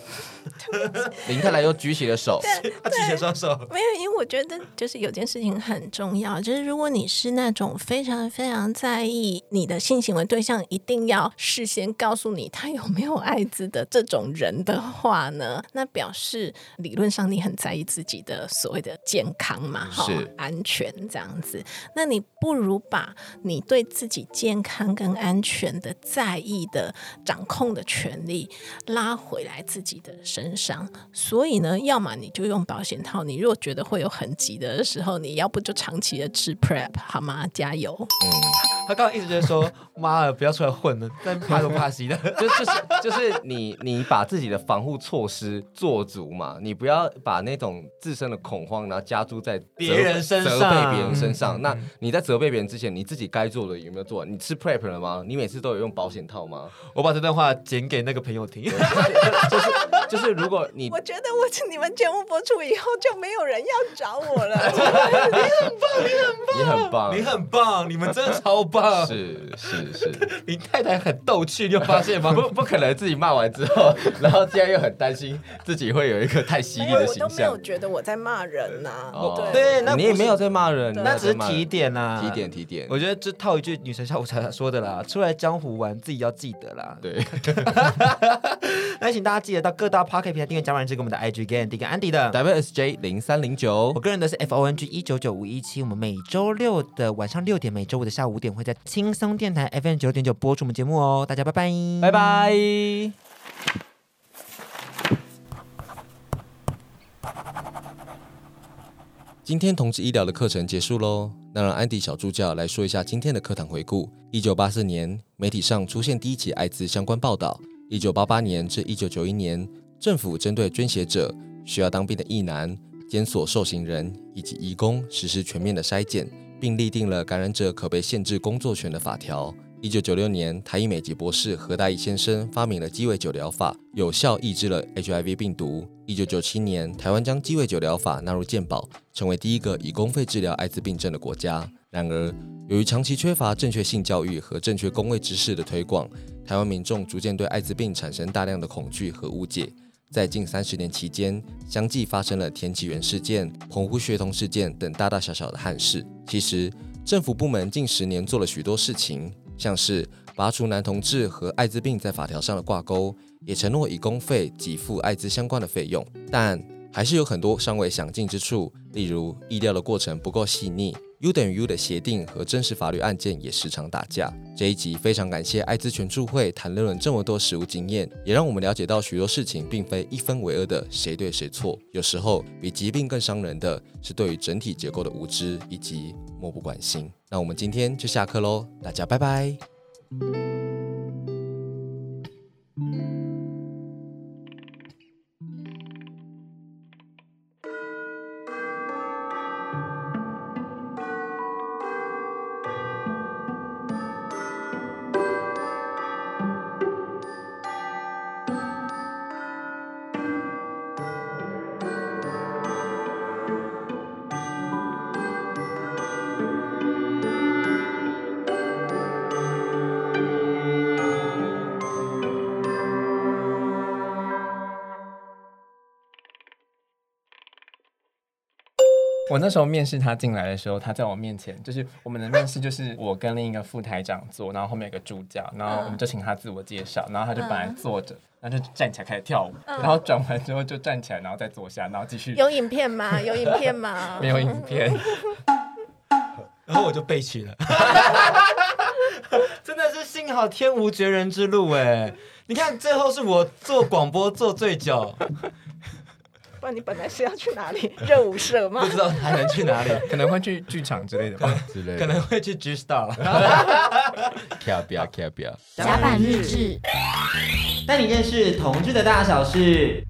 D: 林太太又举起了手，
B: 他举起了双手。
E: 没有，因为我觉得就是有件事情很重要，就是如果你是那种非常非常在意你的性行为对象一定要事先告诉你他有没有艾滋的这种人的话呢，那表示理论上你很在意自己的所谓的健康嘛，
D: 是
E: 安全这样子。那你不如把你对自己健康跟安全的在意的掌控的权利拉回来自己的身上。所以呢，要么你就用保险套。你如果觉得会有痕迹的时候，你要不就长期的吃 Prep 好吗？加油。
B: 他刚刚一直在说：“ 妈的，不要出来混了，但怕东怕西的。
D: 就”就就是就是你你把自己的防护措施做足嘛，你不要把那种自身的恐慌然后加诸在
B: 别人身上，
D: 责备别人身上。上，那你在责备别人之前，你自己该做的有没有做？你吃 prep 了吗？你每次都有用保险套吗？
B: 我把这段话剪给那个朋友听，就是
D: 就是，就是、如果你
E: 我觉得我你们节目播出以后就没有人要找我了。
B: 你很棒，你很棒，你很棒，你很棒，你们真的超棒，
D: 是是是，
B: 你太太很逗趣，你有发现吗？
D: 不不可能自己骂完之后，然后现在又很担心自己会有一个太犀利的形象。
E: 我都没有觉得我在骂人呐、啊
D: 哦，
E: 对
B: 对，那
D: 你也没有在骂人，
B: 那只是提点呐，
D: 提点提点。
B: 我觉得这套一句女神下午茶说的啦，出来江湖玩自己要记得啦。
D: 对，
B: 那请大家记得到各大 Podcast 平台订阅《甲板日志》跟我们的 IG Game 订阅安迪的
D: WSJ 零三零九，
B: 我个人的是 FONG 一九九五一七。我们每周六的晚上六点，每周五的下午五点会在轻松电台 FM 九点九播出我们节目哦。大家拜拜，
D: 拜拜。今天同志医疗的课程结束喽，那让安迪小助教来说一下今天的课堂回顾。一九八四年，媒体上出现第一起艾滋相关报道。一九八八年至一九九一年，政府针对捐血者、需要当兵的役男、监所受刑人以及移工实施全面的筛检，并立定了感染者可被限制工作权的法条。一九九六年，台医美籍博士何大一先生发明了鸡尾酒疗法，有效抑制了 HIV 病毒。一九九七年，台湾将鸡尾酒疗法纳入健保，成为第一个以公费治疗艾滋病症的国家。然而，由于长期缺乏正确性教育和正确公卫知识的推广，台湾民众逐渐对艾滋病产生大量的恐惧和误解。在近三十年期间，相继发生了田启源事件、澎湖学童事件等大大小小的憾事。其实，政府部门近十年做了许多事情，像是拔除男同志和艾滋病在法条上的挂钩，也承诺以公费给付艾滋相关的费用，但还是有很多尚未详尽之处，例如意料的过程不够细腻，U 等于 U 的协定和真实法律案件也时常打架。这一集非常感谢艾滋全助会谈论了这么多实务经验，也让我们了解到许多事情并非一分为二的谁对谁错，有时候比疾病更伤人的是对于整体结构的无知以及漠不关心。那我们今天就下课喽，大家拜拜。
A: 我那时候面试他进来的时候，他在我面前，就是我们的面试，就是我跟另一个副台长坐，然后后面有个助教，然后我们就请他自我介绍，然后他就本来坐着，然后就站起来开始跳舞，然后转完之后就站起来，然后再坐下，然后继续。
E: 有影片吗？有影片吗？
A: 没有影片。
B: 然后我就备取了，真的是幸好天无绝人之路哎！你看最后是我做广播做最久。
E: 不然你本来是要去哪里？热舞社吗？
B: 不知道还能去哪里，
A: 可能会去剧场之类的吧，
D: 之类的，
B: 可能会去 G Star。
D: 卡比亚卡比亚，
F: 甲板日志，
B: 带你认识同志的大小事。